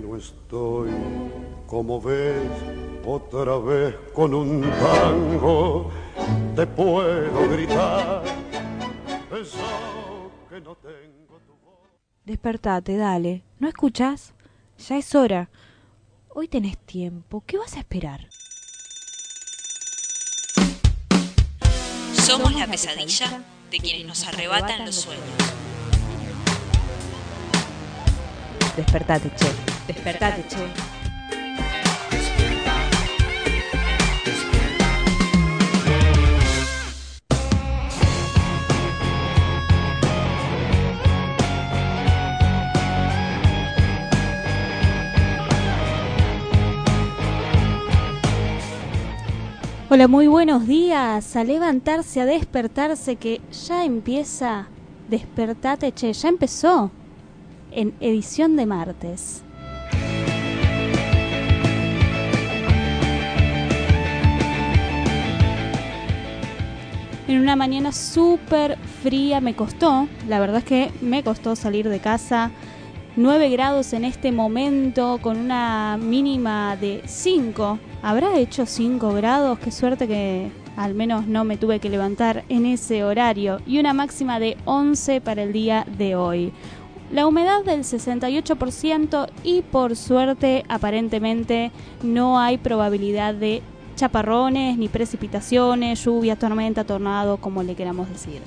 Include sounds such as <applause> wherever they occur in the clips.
que no estoy, como ves, otra vez con un tango, te puedo gritar, eso que no tengo tu voz. Despertate, dale. ¿No escuchas? Ya es hora. Hoy tenés tiempo. ¿Qué vas a esperar? Somos la pesadilla de quienes nos arrebatan los sueños. Despertate, che. Despertate, che. Hola, muy buenos días. A levantarse, a despertarse, que ya empieza. Despertate, che, ya empezó. En edición de martes. En una mañana súper fría me costó, la verdad es que me costó salir de casa. 9 grados en este momento con una mínima de 5. ¿Habrá hecho 5 grados? Qué suerte que al menos no me tuve que levantar en ese horario. Y una máxima de 11 para el día de hoy. La humedad del 68% y por suerte aparentemente no hay probabilidad de chaparrones ni precipitaciones, lluvia, tormenta, tornado, como le queramos decir.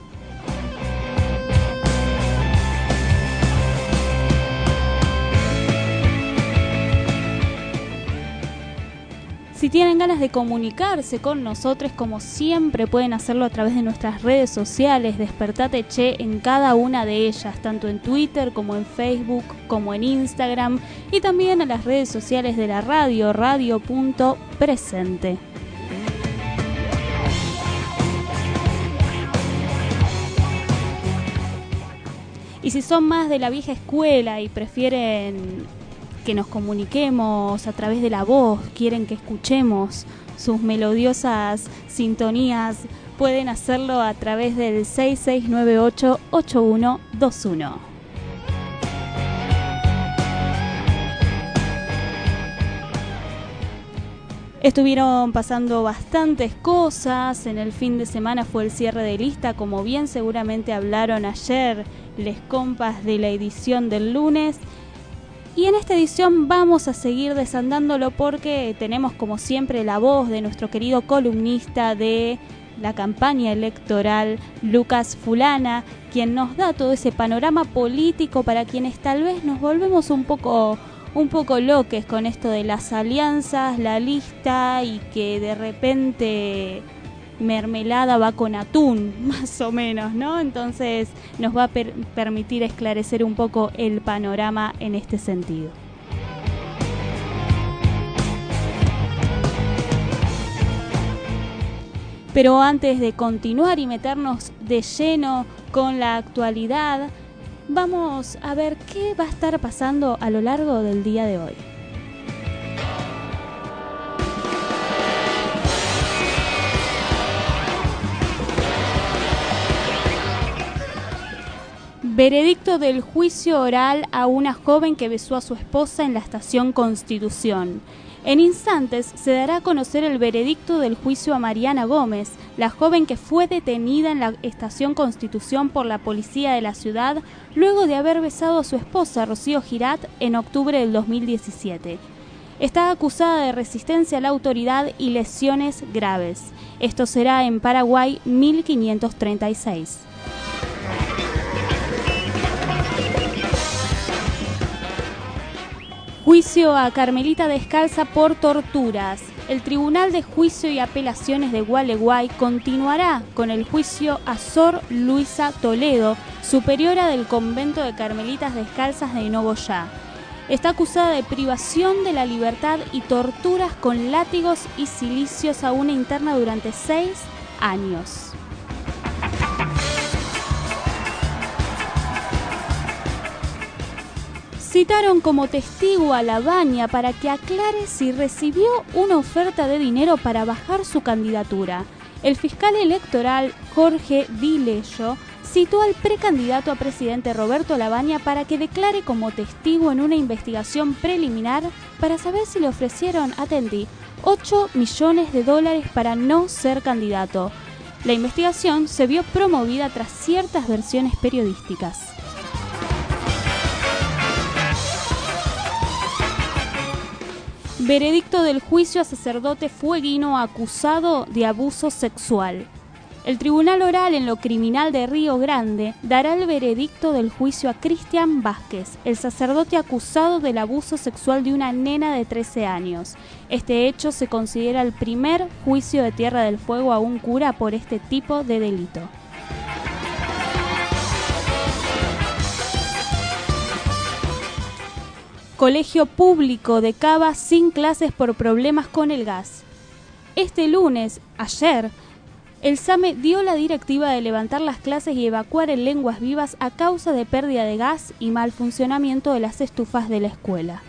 Si tienen ganas de comunicarse con nosotros, como siempre, pueden hacerlo a través de nuestras redes sociales, Despertate Che en cada una de ellas, tanto en Twitter como en Facebook, como en Instagram, y también a las redes sociales de la radio, radio.presente. Y si son más de la vieja escuela y prefieren que nos comuniquemos a través de la voz, quieren que escuchemos sus melodiosas sintonías, pueden hacerlo a través del 6698-8121. Estuvieron pasando bastantes cosas, en el fin de semana fue el cierre de lista, como bien seguramente hablaron ayer les compas de la edición del lunes, y en esta edición vamos a seguir desandándolo porque tenemos como siempre la voz de nuestro querido columnista de la campaña electoral, Lucas Fulana, quien nos da todo ese panorama político para quienes tal vez nos volvemos un poco un poco loques con esto de las alianzas, la lista y que de repente mermelada va con atún, <laughs> más o menos, ¿no? Entonces nos va a permitir esclarecer un poco el panorama en este sentido. Pero antes de continuar y meternos de lleno con la actualidad, vamos a ver qué va a estar pasando a lo largo del día de hoy. Veredicto del juicio oral a una joven que besó a su esposa en la estación Constitución. En instantes se dará a conocer el veredicto del juicio a Mariana Gómez, la joven que fue detenida en la estación Constitución por la policía de la ciudad luego de haber besado a su esposa Rocío Girat en octubre del 2017. Está acusada de resistencia a la autoridad y lesiones graves. Esto será en Paraguay 1536. Juicio a Carmelita Descalza por torturas. El Tribunal de Juicio y Apelaciones de Gualeguay continuará con el juicio a Sor Luisa Toledo, superiora del convento de Carmelitas Descalzas de Nogoyá. Está acusada de privación de la libertad y torturas con látigos y silicios a una interna durante seis años. Citaron como testigo a la Baña para que aclare si recibió una oferta de dinero para bajar su candidatura. El fiscal electoral Jorge Dileyo citó al precandidato a presidente Roberto Labaña para que declare como testigo en una investigación preliminar para saber si le ofrecieron, atendí, 8 millones de dólares para no ser candidato. La investigación se vio promovida tras ciertas versiones periodísticas. Veredicto del juicio a sacerdote fueguino acusado de abuso sexual. El Tribunal Oral en lo Criminal de Río Grande dará el veredicto del juicio a Cristian Vázquez, el sacerdote acusado del abuso sexual de una nena de 13 años. Este hecho se considera el primer juicio de Tierra del Fuego a un cura por este tipo de delito. Colegio Público de Cava sin clases por problemas con el gas. Este lunes, ayer, el SAME dio la directiva de levantar las clases y evacuar en lenguas vivas a causa de pérdida de gas y mal funcionamiento de las estufas de la escuela.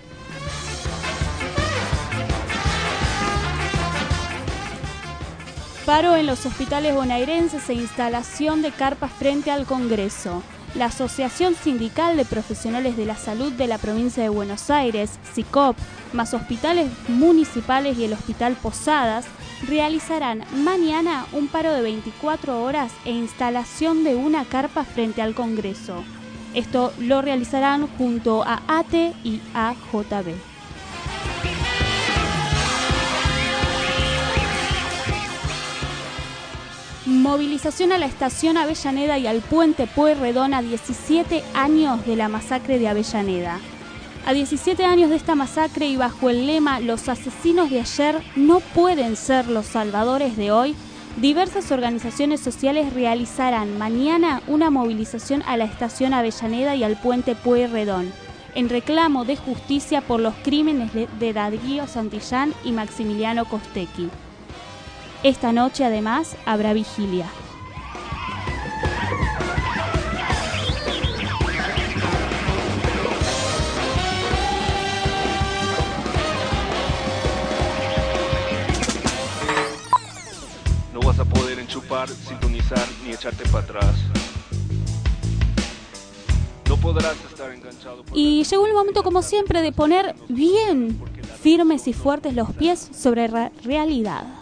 Paro en los hospitales bonaerenses e instalación de carpas frente al Congreso la Asociación Sindical de Profesionales de la Salud de la Provincia de Buenos Aires, SICOP, más hospitales municipales y el Hospital Posadas, realizarán mañana un paro de 24 horas e instalación de una carpa frente al Congreso. Esto lo realizarán junto a ATE y AJB. Movilización a la estación Avellaneda y al puente Pueyrredón a 17 años de la masacre de Avellaneda. A 17 años de esta masacre y bajo el lema Los asesinos de ayer no pueden ser los salvadores de hoy, diversas organizaciones sociales realizarán mañana una movilización a la estación Avellaneda y al puente Pueyrredón, en reclamo de justicia por los crímenes de Darío Santillán y Maximiliano Costequi. Esta noche además habrá vigilia. No vas a poder enchupar, sintonizar ni echarte para atrás. No podrás estar enganchado. Y llegó el momento, como siempre, de poner bien firmes y fuertes los pies sobre la realidad.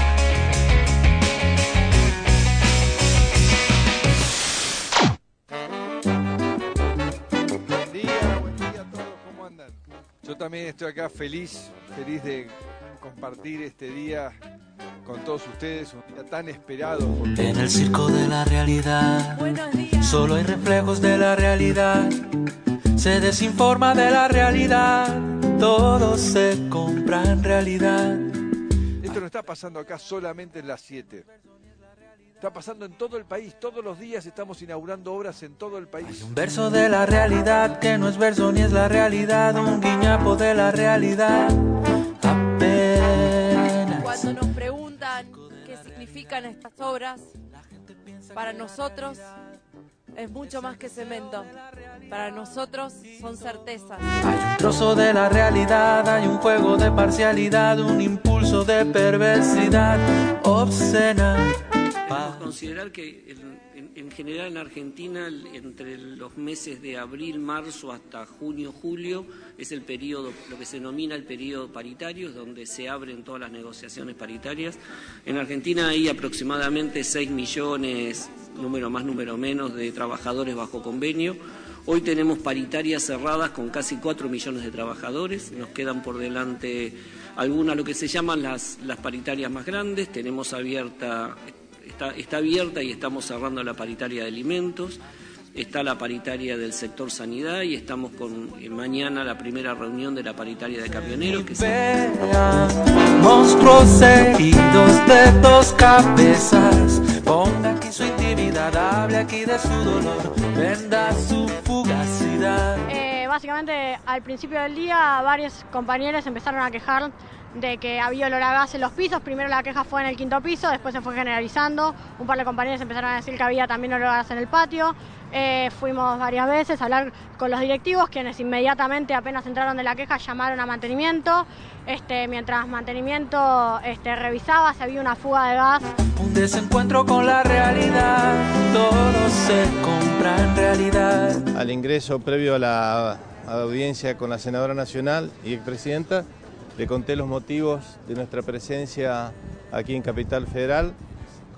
También estoy acá feliz, feliz de compartir este día con todos ustedes, un día tan esperado. porque- En el circo de la realidad, solo hay reflejos de la realidad. Se desinforma de la realidad, todo se compra en realidad. Esto no está pasando acá solamente en las 7. Está pasando en todo el país, todos los días estamos inaugurando obras en todo el país. Un verso de la realidad que no es verso ni es la realidad, un guiñapo de la realidad. Apenas. Cuando nos preguntan qué significan estas obras, para nosotros es mucho más que cemento. Para nosotros son certezas. Hay un trozo de la realidad, hay un juego de parcialidad, un impulso de perversidad obscena. Debemos considerar que en, en- en general en Argentina el- entre los meses de abril, marzo hasta junio, julio es el periodo, lo que se denomina el periodo paritario, es donde se abren todas las negociaciones paritarias. En Argentina hay aproximadamente 6 millones, número más, número menos, de trabajadores bajo convenio. Hoy tenemos paritarias cerradas con casi 4 millones de trabajadores. Nos quedan por delante algunas, lo que se llaman las, las paritarias más grandes. Tenemos abierta está, está abierta y estamos cerrando la paritaria de alimentos, está la paritaria del sector sanidad y estamos con eh, mañana la primera reunión de la paritaria de camioneros. Que se- monstruos heridos de dos cabezas. Ponga aquí su intimidad, hable aquí de su dolor, venda su fugacidad. Eh, básicamente al principio del día varios compañeros empezaron a quejar de que había olor a gas en los pisos. Primero la queja fue en el quinto piso, después se fue generalizando. Un par de compañeros empezaron a decir que había también olor a gas en el patio. Eh, fuimos varias veces a hablar con los directivos, quienes inmediatamente apenas entraron de la queja llamaron a mantenimiento. Este, mientras mantenimiento este, revisaba si había una fuga de gas. Un desencuentro con la realidad, todo se compra en realidad. Al ingreso previo a la audiencia con la senadora nacional y expresidenta, le conté los motivos de nuestra presencia aquí en Capital Federal,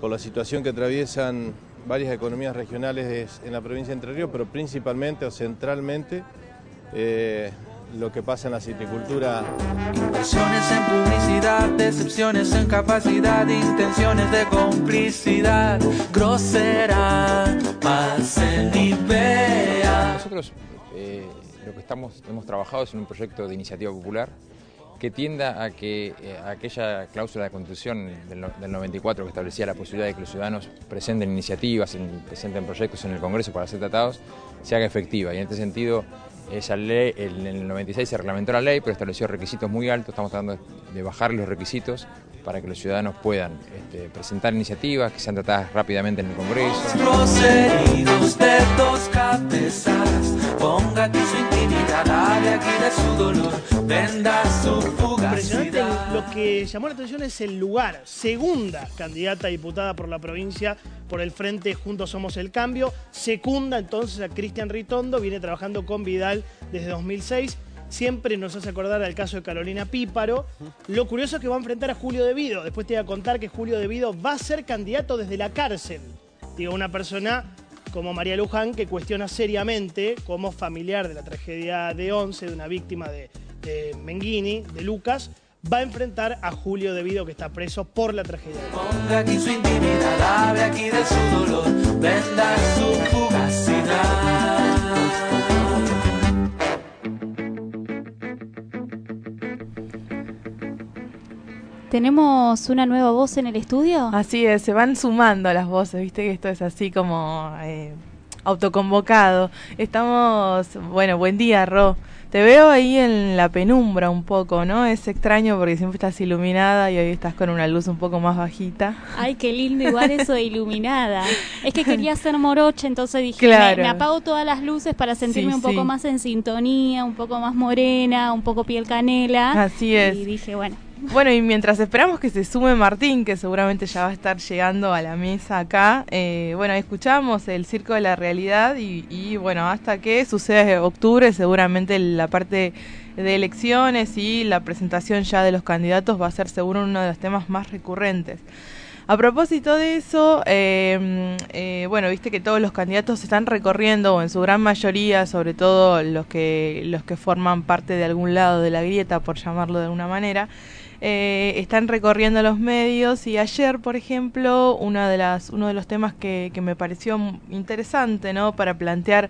con la situación que atraviesan varias economías regionales en la provincia de Entre Ríos, pero principalmente o centralmente eh, lo que pasa en la citricultura. Inversiones en publicidad, decepciones en capacidad, intenciones de complicidad, grosera, vea. Nosotros eh, lo que estamos, hemos trabajado es en un proyecto de iniciativa popular que tienda a que eh, aquella cláusula de constitución del, del, 94 que establecía la posibilidad de que los ciudadanos presenten iniciativas, presenten proyectos en el Congreso para ser tratados, se haga efectiva. Y en este sentido, esa ley, en el 96 se reglamentó la ley, pero estableció requisitos muy altos, estamos tratando de bajar los requisitos para que los ciudadanos puedan este, presentar iniciativas que sean tratadas rápidamente en el Congreso. Los heridos de dos cabezas, ponga aquí su intimidad, hable aquí de su dolor, venda su Impresionante, lo que llamó la atención es el lugar. Segunda candidata a diputada por la provincia por el Frente Juntos Somos el Cambio. Secunda entonces a Cristian Ritondo, viene trabajando con Vidal desde 2006 siempre nos hace acordar al caso de Carolina Píparo. Lo curioso es que va a enfrentar a Julio Devido. Después te voy a contar que Julio Devido va a ser candidato desde la cárcel. Digo, una persona como María Luján que cuestiona seriamente como familiar de la tragedia de Once, de una víctima de, de Menghini, de Lucas, va a enfrentar a Julio Devido que está preso por la tragedia. Ponga aquí su intimidad, hable aquí de su dolor, venda su fugacidad. ¿Tenemos una nueva voz en el estudio? Así es, se van sumando las voces, viste que esto es así como eh, autoconvocado. Estamos, bueno, buen día, Ro. Te veo ahí en la penumbra un poco, ¿no? Es extraño porque siempre estás iluminada y hoy estás con una luz un poco más bajita. Ay, qué lindo igual eso de iluminada. Es que quería ser morocha, entonces dije, Claro. me, me apago todas las luces para sentirme Sí, un poco sí. más en sintonía, un poco más morena, un poco piel canela. Así es. Y dije, bueno, Bueno, y mientras esperamos que se sume Martín, que seguramente ya va a estar llegando a la mesa acá, eh, bueno, escuchamos el Circo de la Realidad y, y, bueno, hasta que suceda octubre, seguramente la parte de elecciones y la presentación ya de los candidatos va a ser seguro uno de los temas más recurrentes. A propósito de eso, eh, eh, bueno, viste que todos los candidatos están recorriendo, o en su gran mayoría, sobre todo los que, los que forman parte de algún lado de la grieta, por llamarlo de alguna manera, eh, están recorriendo los medios y ayer, por ejemplo, una de las, uno de los temas que, que me pareció interesante, ¿no? Para plantear,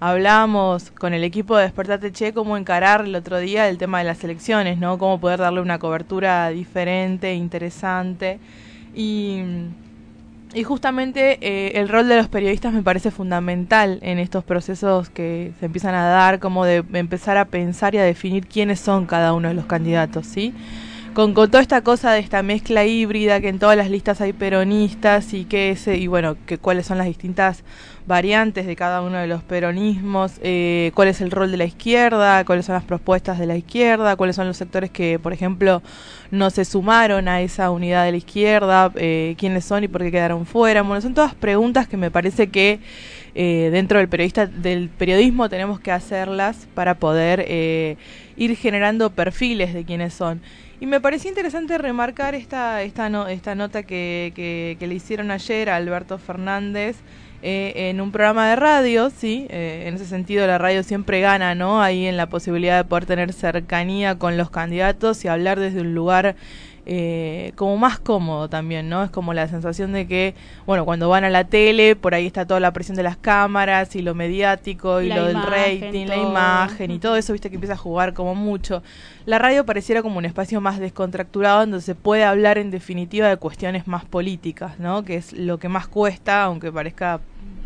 hablamos con el equipo de Despertate Che cómo encarar el otro día el tema de las elecciones, ¿no? Cómo poder darle una cobertura diferente, interesante y... Y justamente eh, el rol de los periodistas me parece fundamental en estos procesos que se empiezan a dar, como de empezar a pensar y a definir quiénes son cada uno de los candidatos, ¿sí? Con, con toda esta cosa de esta mezcla híbrida, que en todas las listas hay peronistas y que ese, y bueno, que cuáles son las distintas variantes de cada uno de los peronismos, eh, cuál es el rol de la izquierda, cuáles son las propuestas de la izquierda, cuáles son los sectores que, por ejemplo, no se sumaron a esa unidad de la izquierda, eh, quiénes son y por qué quedaron fuera. Bueno, son todas preguntas que me parece que eh, dentro del periodista del periodismo tenemos que hacerlas para poder eh, ir generando perfiles de quiénes son. Y me pareció interesante remarcar esta, esta, no- esta nota que, que, que le hicieron ayer a Alberto Fernández eh, en un programa de radio, sí, eh, en ese sentido la radio siempre gana, ¿no? Ahí en la posibilidad de poder tener cercanía con los candidatos y hablar desde un lugar eh, como más cómodo también, ¿no? Es como la sensación de que, bueno, cuando van a la tele, por ahí está toda la presión de las cámaras y lo mediático y La lo del rating, la imagen y todo eso, viste que empieza a jugar como mucho. La radio pareciera como un espacio más descontracturado donde se puede hablar en definitiva de cuestiones más políticas, ¿no? Que es lo que más cuesta, aunque parezca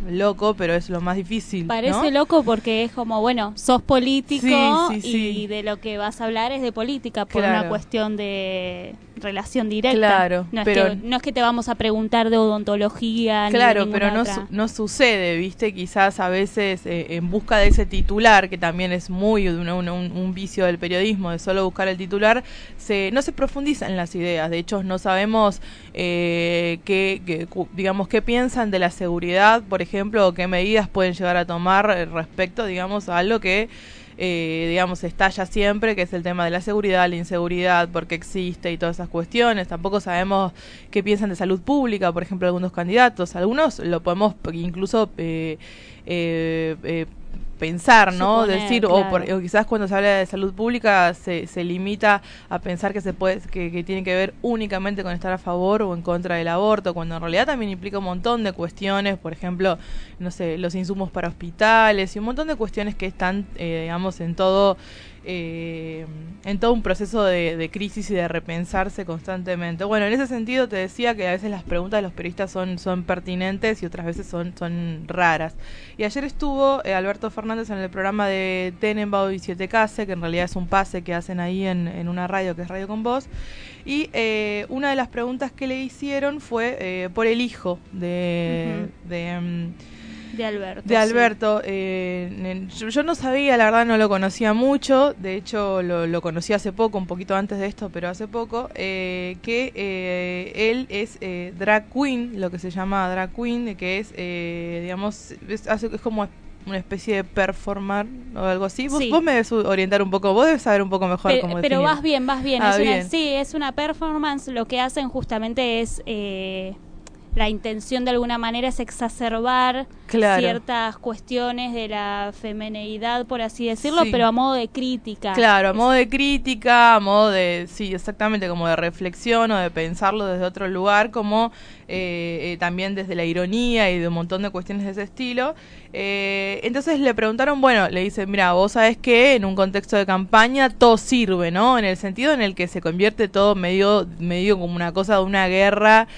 loco, pero es lo más difícil. Parece loco porque es como, bueno, sos político y de lo que vas a hablar es de política por una cuestión de relación directa. Claro, no pero es que, no es que te vamos a preguntar de odontología. Claro, pero no, no sucede, viste, quizás a veces eh, en busca de ese titular, que también es muy un, un, vicio del periodismo, de solo buscar el titular, se, no se profundiza en las ideas. De hecho, no sabemos eh, qué, digamos, qué piensan de la seguridad, por ejemplo, o qué medidas pueden llegar a tomar respecto, digamos, a algo que eh, digamos, estalla siempre, que es el tema de la seguridad, la inseguridad, por qué existe y todas esas cuestiones. Tampoco sabemos qué piensan de salud pública, por ejemplo, algunos candidatos. Algunos lo podemos incluso eh, eh, eh pensar, ¿no? Decir, o, quizás cuando se habla de salud pública se, se limita a pensar que se puede, que, tiene que ver únicamente con estar a favor o en contra del aborto, cuando en realidad también implica un montón de cuestiones, por ejemplo, no sé, los insumos para hospitales y un montón de cuestiones que están, eh, digamos, en todo eh, en todo un proceso de, crisis y de repensarse constantemente. Bueno, en ese sentido te decía que a veces las preguntas de los periodistas son, son pertinentes y otras veces son, son raras. Y ayer estuvo eh, Alberto Fernández en el programa de Tenenbaum y Siete Case, que en realidad es un pase que hacen ahí en, una radio que es Radio con Voz. Y eh, una de las preguntas que le hicieron fue por el hijo de... De Alberto. De Alberto. Eh, yo, no sabía, la verdad no lo conocía mucho, de hecho lo, conocí hace poco, un poquito antes de esto, pero hace poco, eh, que eh, él es drag queen, lo que se llama drag queen, que es, digamos, es, es como una especie de performar o algo así. ¿Vos, me debes orientar un poco, vos debes saber un poco mejor cómo Pero vas bien, vas bien. Ah, bien. sí, es una performance. Lo que hacen justamente es la intención de alguna manera es exacerbar ciertas cuestiones de la femeneidad, por así decirlo, pero a modo de crítica. Claro, a modo de crítica, a modo de, sí, exactamente, como de reflexión o de pensarlo desde otro lugar, como eh, eh, también desde la ironía y de un montón de cuestiones de ese estilo. Eh, entonces le preguntaron, bueno, le dicen, mira, vos sabés que en un contexto de campaña todo sirve, ¿no? En el sentido en el que se convierte todo medio, medio como una cosa de una guerra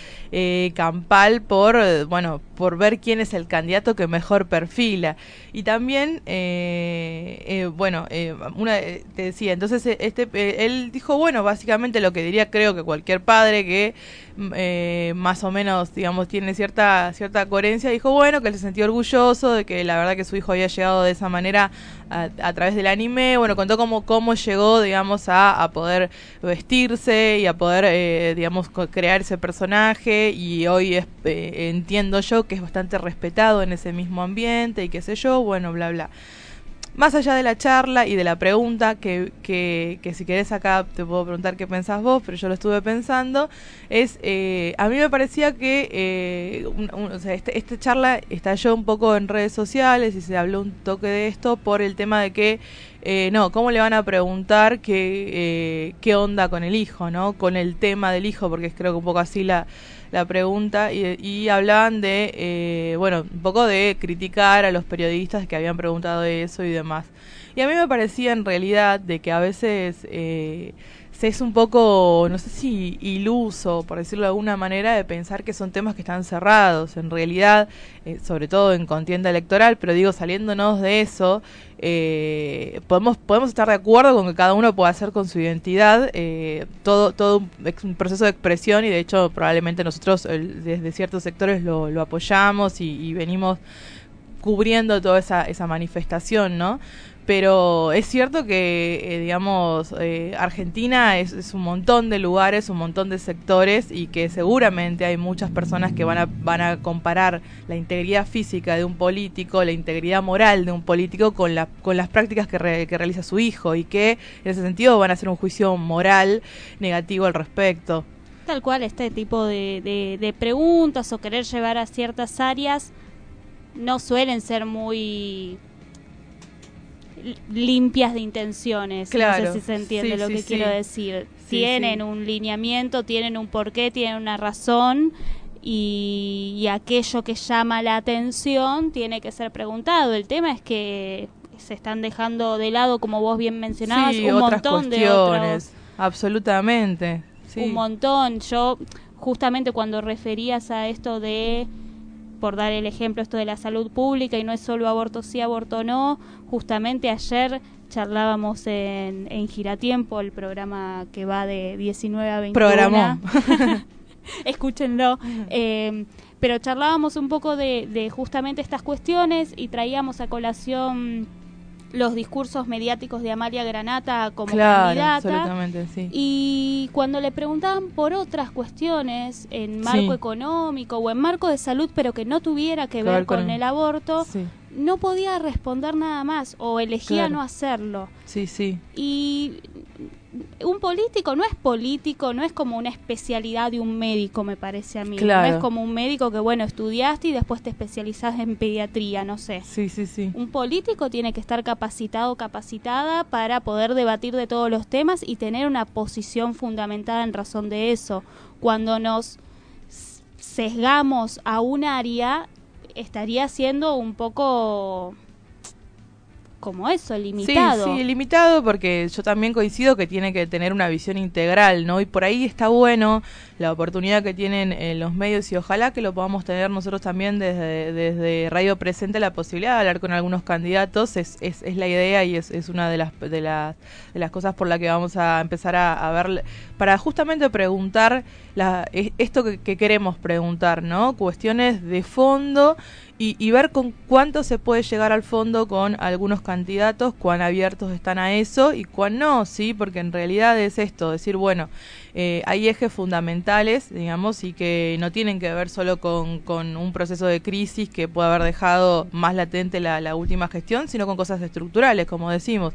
campal por, bueno, por ver quién es el candidato que mejor perfila. Y también, bueno, una, te decía, entonces este, él dijo, bueno, básicamente lo que diría creo que cualquier padre que más o menos digamos, tiene cierta, cierta coherencia, dijo, bueno, que se sentía orgulloso de que la verdad que su hijo había llegado de esa manera a, través del anime, bueno, contó cómo, cómo llegó, digamos, a, a poder vestirse y a poder, eh, digamos, crear ese personaje y hoy es, eh, entiendo yo que es bastante respetado en ese mismo ambiente y qué sé yo, bueno, bla, bla más allá de la charla y de la pregunta, que, que, que si querés acá te puedo preguntar qué pensás vos, pero yo lo estuve pensando, es, eh, a mí me parecía que eh, o sea, este, esta charla estalló un poco en redes sociales y se habló un toque de esto por el tema de que, eh, no, ¿cómo le van a preguntar qué, qué onda con el hijo, ¿no? Con el tema del hijo, porque creo que un poco así la la pregunta y, hablaban de, eh, bueno, un poco de criticar a los periodistas que habían preguntado eso y demás. Y a mí me parecía en realidad de que a veces eh, es un poco, no sé si iluso, por decirlo de alguna manera, de pensar que son temas que están cerrados. En realidad, eh, sobre todo en contienda electoral, pero digo, saliéndonos de eso, eh, podemos, podemos estar de acuerdo con que cada uno pueda hacer con su identidad eh, todo, todo un, proceso de expresión y de hecho probablemente nosotros desde ciertos sectores lo, lo apoyamos y, y venimos cubriendo toda esa, esa manifestación, ¿no? Pero es cierto que, eh, digamos, eh, Argentina es, un montón de lugares, un montón de sectores y que seguramente hay muchas personas que van a, van a comparar la integridad física de un político, la integridad moral de un político con, la, con las prácticas que, realiza su hijo y que en ese sentido van a hacer un juicio moral negativo al respecto. Tal cual, este tipo de, de preguntas o querer llevar a ciertas áreas no suelen ser muy limpias de intenciones. Claro. No sé si se entiende lo que quiero decir. tienen un lineamiento, tienen un porqué, tienen una razón. Y, aquello que llama la atención tiene que ser preguntado. El tema es que se están dejando de lado, como vos bien mencionabas, un montón de otros. Absolutamente. Un montón. Yo, justamente cuando referías a esto de por dar el ejemplo esto de la salud pública y no es solo aborto sí, aborto no. Justamente ayer charlábamos en, en Giratiempo, el programa que va de 19 a 21. Programó. <laughs> <laughs> Escúchenlo. Eh, pero charlábamos un poco de, de justamente estas cuestiones y traíamos a colación los discursos mediáticos de Amalia Granata como Claro, candidata. absolutamente, sí. Y cuando le preguntaban por otras cuestiones en marco Sí. económico o en marco de salud, pero que no tuviera que ver con, el aborto, Sí. no podía responder nada más o elegía Claro. no hacerlo. Sí, sí. Y un político no es político, no es como una especialidad de un médico, me parece a mí. Claro. No es como un médico que, bueno, estudiaste y después te especializás en pediatría, no sé. Sí, sí, sí. Un político tiene que estar capacitado, capacitada para poder debatir de todos los temas y tener una posición fundamentada en razón de eso. Cuando nos sesgamos a un área, estaría siendo un poco como eso, limitado. Sí, sí, limitado porque yo también coincido que tiene que tener una visión integral, ¿no? Y por ahí está bueno la oportunidad que tienen eh, los medios y ojalá que lo podamos tener nosotros también desde, desde Radio Presente la posibilidad de hablar con algunos candidatos, es, es, es la idea y es, es una de las, de, las, de las cosas por la que vamos a empezar a, a ver, para justamente preguntar la, es- esto que, que queremos preguntar, ¿no? Cuestiones de fondo y, y ver con cuánto se puede llegar al fondo con algunos candidatos, cuán abiertos están a eso y cuán no, ¿sí? Porque en realidad es esto, decir, bueno, eh, hay ejes fundamentales, digamos, y que no tienen que ver solo con, con un proceso de crisis que puede haber dejado más latente la, la última gestión, sino con cosas estructurales, como decimos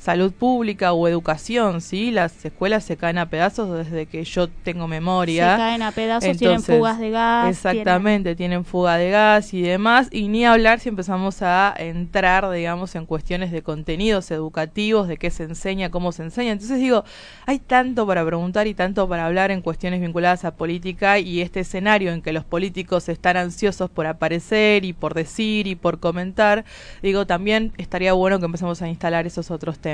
salud pública o educación, ¿sí? Las escuelas se caen a pedazos desde que yo tengo memoria. Se caen a pedazos, tienen fugas de gas, Exactamente, tienen... fuga de gas y demás. Y ni hablar si empezamos a entrar, digamos, en cuestiones de contenidos educativos, de qué se enseña, cómo se enseña. Entonces digo, hay tanto para preguntar y tanto para hablar en cuestiones vinculadas a política y este escenario en que los políticos están ansiosos por aparecer y por decir y por comentar, digo, también estaría bueno que empecemos a instalar esos otros temas.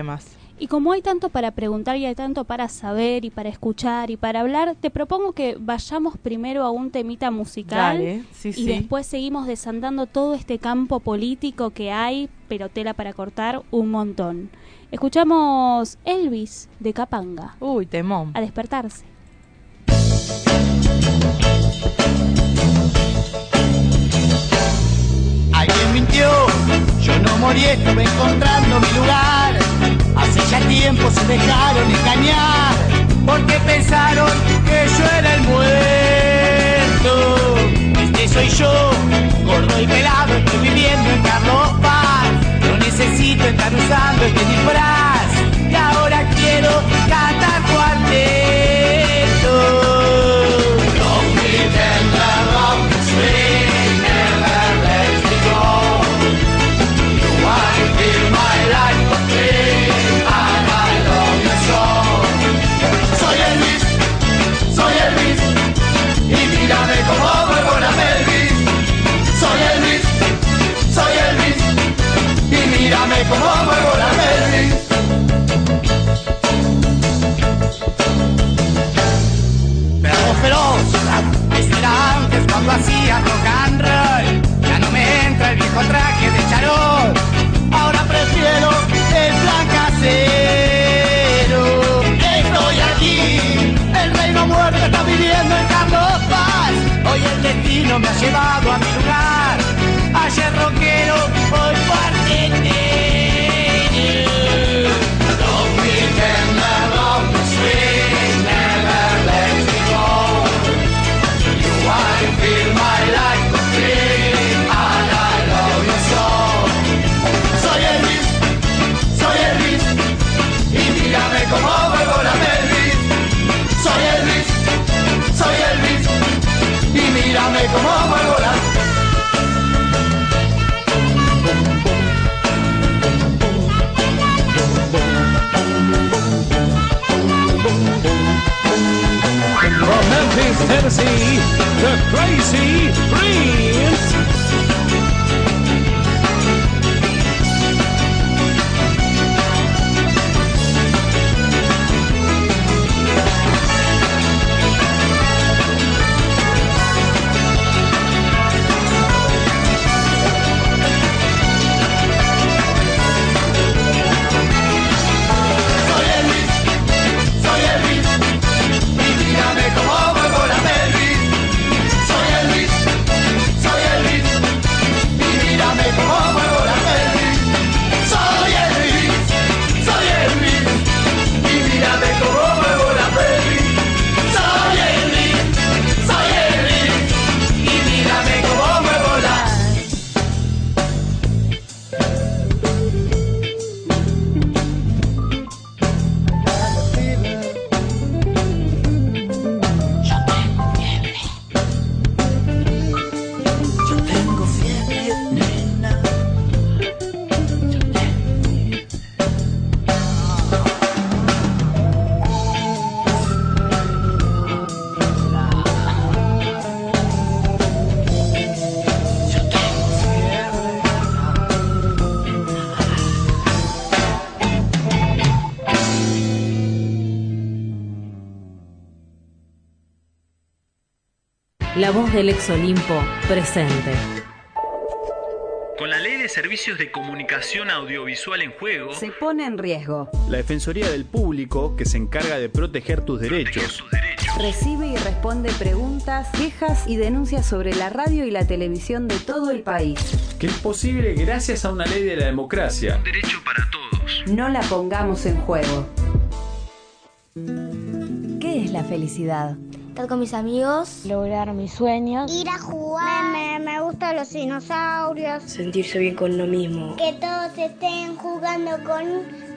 Y como hay tanto para preguntar y hay tanto para saber y para escuchar y para hablar, te propongo que vayamos primero a un temita musical Dale, sí, y sí. después seguimos desandando todo este campo político que hay, pero tela para cortar un montón. Escuchamos Elvis de Capanga. Uy, temón. A despertarse. Alguien mintió, no morí, estuve encontrando mi lugar. Hace ya tiempo se dejaron engañar, porque pensaron que yo era el muerto. Este soy yo, gordo y pelado, estoy viviendo en Carlos Paz. No necesito estar usando este disfraz, hacía rock and roll. Ya no me entra el viejo traje de charol. Ahora prefiero el plan casero. Estoy aquí, el rey no muere, está viviendo en Carlos Paz. Hoy el destino me ha llevado a mi lugar. La voz del ex Olimpo presente. Con la ley de servicios de comunicación audiovisual en juego, se pone en riesgo. La Defensoría del Público, que se encarga de proteger tus derechos. Recibe y responde preguntas, quejas y denuncias sobre la radio y la televisión de todo el país. Que es posible gracias a una ley de la democracia. Un derecho para todos. No la pongamos en juego. ¿Qué es la felicidad? Estar con mis amigos, lograr mis sueños, ir a jugar, me, me, gustan los dinosaurios, sentirse bien con lo mismo, que todos estén jugando con,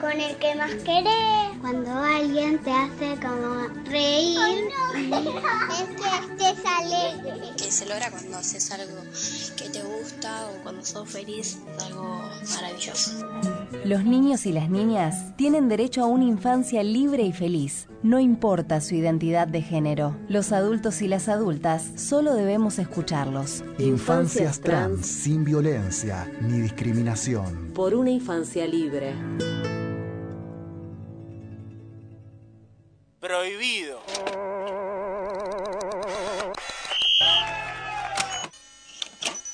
con el que más querés, cuando alguien te hace como reír, <laughs> es que estés alegre, que se logra cuando haces algo que te gusta o cuando sos feliz, es algo maravilloso. Los niños y las niñas tienen derecho a una infancia libre y feliz, no importa su identidad de género. Los adultos y las adultas solo debemos escucharlos. Infancias trans sin violencia ni discriminación. Por una infancia libre. Prohibido.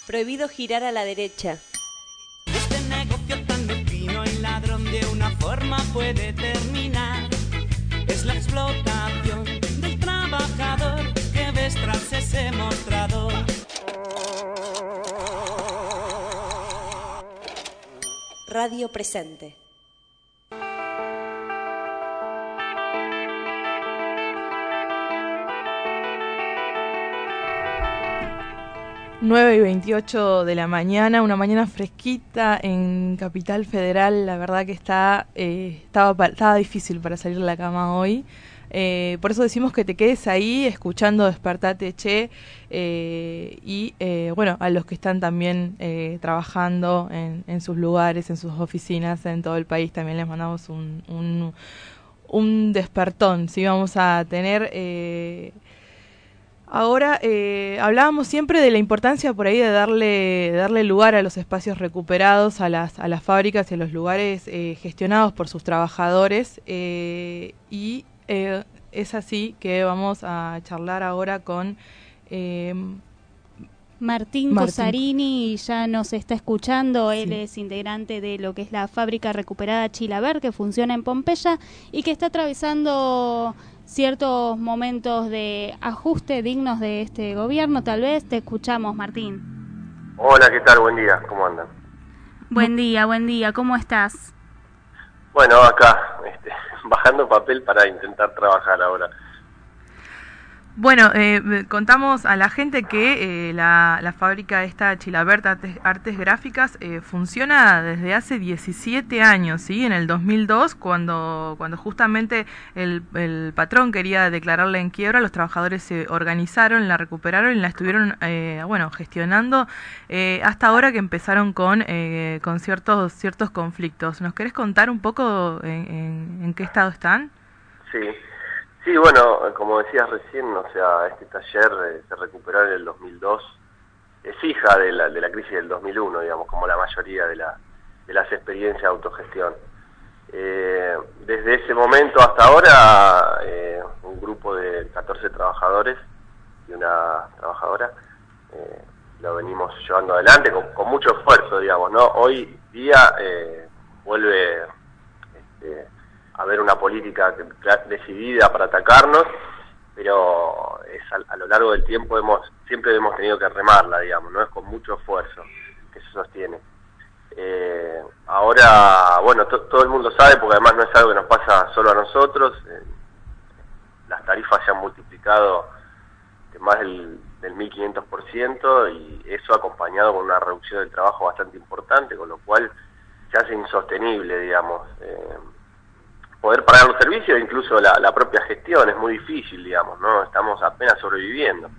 Prohibido girar a la derecha. Este negocio tan mezquino y ladrón de una forma puede terminar. Es la explotación del trabajador que ves tras ese mostrador. Radio presente. 9 y 28 de la mañana, una mañana fresquita en Capital Federal. La verdad que está eh, estaba, estaba difícil para salir de la cama hoy. Eh, por eso decimos que te quedes ahí escuchando Despertate Che eh, y eh, bueno, a los que están también eh, trabajando en, en, sus lugares, en sus oficinas en todo el país, también les mandamos un, un, un despertón. Sí, vamos a tener Ahora eh, hablábamos siempre de la importancia por ahí de darle, darle lugar a los espacios recuperados, a las, a las fábricas y a los lugares eh, gestionados por sus trabajadores. Eh, y eh, es así que vamos a charlar ahora con eh, Martín, Martín Cosarini ya nos está escuchando, él sí. es integrante de lo que es la fábrica recuperada Chilaver que funciona en Pompeya y que está atravesando ciertos momentos de ajuste dignos de este gobierno, tal vez. Te escuchamos, Martín. Hola, ¿qué tal? Buen día, ¿cómo andan? Buen día, buen día, ¿cómo estás? Bueno, acá, este, <laughs> bajando papel para intentar trabajar ahora. Bueno, eh, contamos a la gente que eh, la, la, fábrica esta Chilaberta Artes, Gráficas eh, funciona desde hace 17 años, ¿sí? En el 2002, cuando, cuando justamente el, el patrón quería declararla en quiebra, los trabajadores se organizaron, la recuperaron y la estuvieron, bueno, gestionando hasta ahora que empezaron con, con ciertos, ciertos conflictos. ¿Nos querés contar un poco en, en qué estado están? Sí. Sí, bueno, como decías recién, o sea, este taller eh, se recuperó en el 2002, es hija de la, de la crisis del 2001, digamos, como la mayoría de, la, de las experiencias de autogestión. Eh, desde ese momento hasta ahora, eh, un grupo de 14 trabajadores y una trabajadora eh, lo venimos llevando adelante con, con, mucho esfuerzo, digamos, ¿no? Hoy día vuelve... Este, haber una política decidida para atacarnos, pero es a, a, lo largo del tiempo hemos siempre hemos tenido que remarla, digamos, no es con mucho esfuerzo que se sostiene. Eh, ahora, bueno, todo el mundo sabe, porque además no es algo que nos pasa solo a nosotros, eh, las tarifas se han multiplicado de más del, del 1500% y eso acompañado con una reducción del trabajo bastante importante, con lo cual se hace insostenible, digamos. Eh, poder pagar los servicios, incluso la, propia gestión, es muy difícil, digamos, ¿no? Estamos apenas sobreviviendo.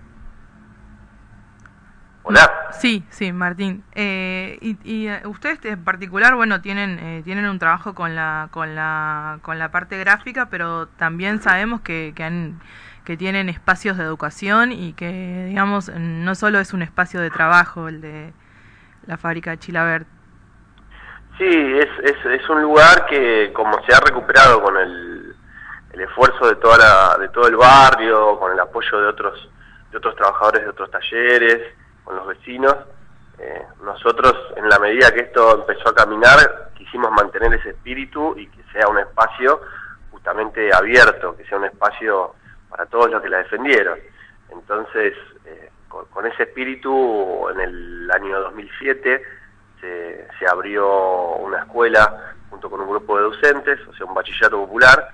Hola. Sí, sí, Martín. Eh, y, y, ustedes en particular, bueno, tienen eh, tienen un trabajo con la con la con la parte gráfica, pero también sabemos que, que han que tienen espacios de educación y que, digamos, no solo es un espacio de trabajo el de la fábrica de Chilabert. Sí, es, es, un lugar que como se ha recuperado con el, el esfuerzo de toda la, de todo el barrio, con el apoyo de otros de otros trabajadores de otros talleres, con los vecinos. Eh, nosotros, en la medida que esto empezó a caminar, quisimos mantener ese espíritu y que sea un espacio justamente abierto, que sea un espacio para todos los que la defendieron. Entonces, eh, con, ese espíritu, en el año 2007 se, se abrió una escuela junto con un grupo de docentes, o sea, un bachillerato popular,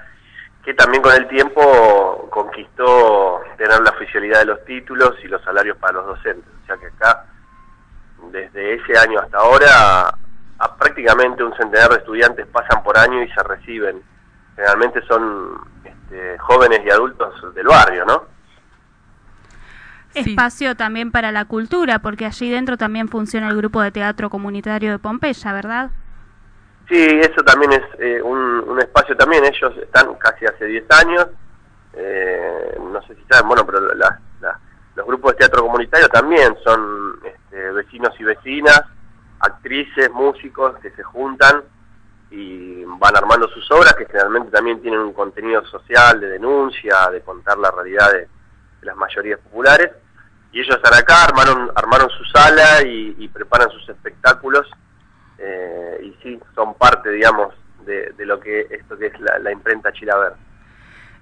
que también con el tiempo conquistó tener la oficialidad de los títulos y los salarios para los docentes. O sea que acá, desde ese año hasta ahora, a prácticamente un centenar de estudiantes pasan por año y se reciben. Generalmente son este, jóvenes y adultos del barrio, ¿no? Espacio también para la cultura, porque allí dentro también funciona el grupo de teatro comunitario de Pompeya, ¿verdad? Sí, eso también es eh, un, espacio también, ellos están casi hace 10 años, eh, no sé si saben, bueno, pero los grupos de teatro comunitario también son este, vecinos y vecinas, actrices, músicos que se juntan y van armando sus obras que generalmente también tienen un contenido social, de denuncia, de contar la realidad de, las mayorías populares. Y ellos están acá, armaron, armaron su sala y preparan sus espectáculos eh, y sí, son parte, digamos, de, lo que esto que es la, imprenta Chilaver.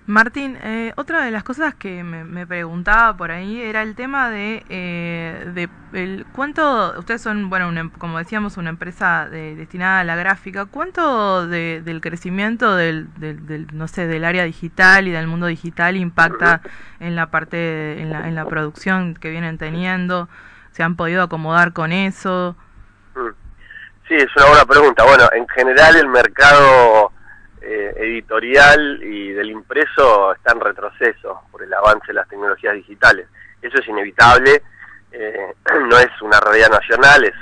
Martín, eh, otra de las cosas que me, preguntaba por ahí era el tema de, eh, de el, cuánto, ustedes son, bueno, em, como decíamos, una empresa destinada a la gráfica, ¿cuánto del crecimiento del, del, no sé, del área digital y del mundo digital impacta en la parte, en, la, en la producción que vienen teniendo? ¿Se han podido acomodar con eso? Sí, es una buena pregunta. Bueno, en general el mercado eh, editorial y del impreso está en retroceso por el avance de las tecnologías digitales. Eso es inevitable, eh, <clears throat> no es una realidad nacional, es,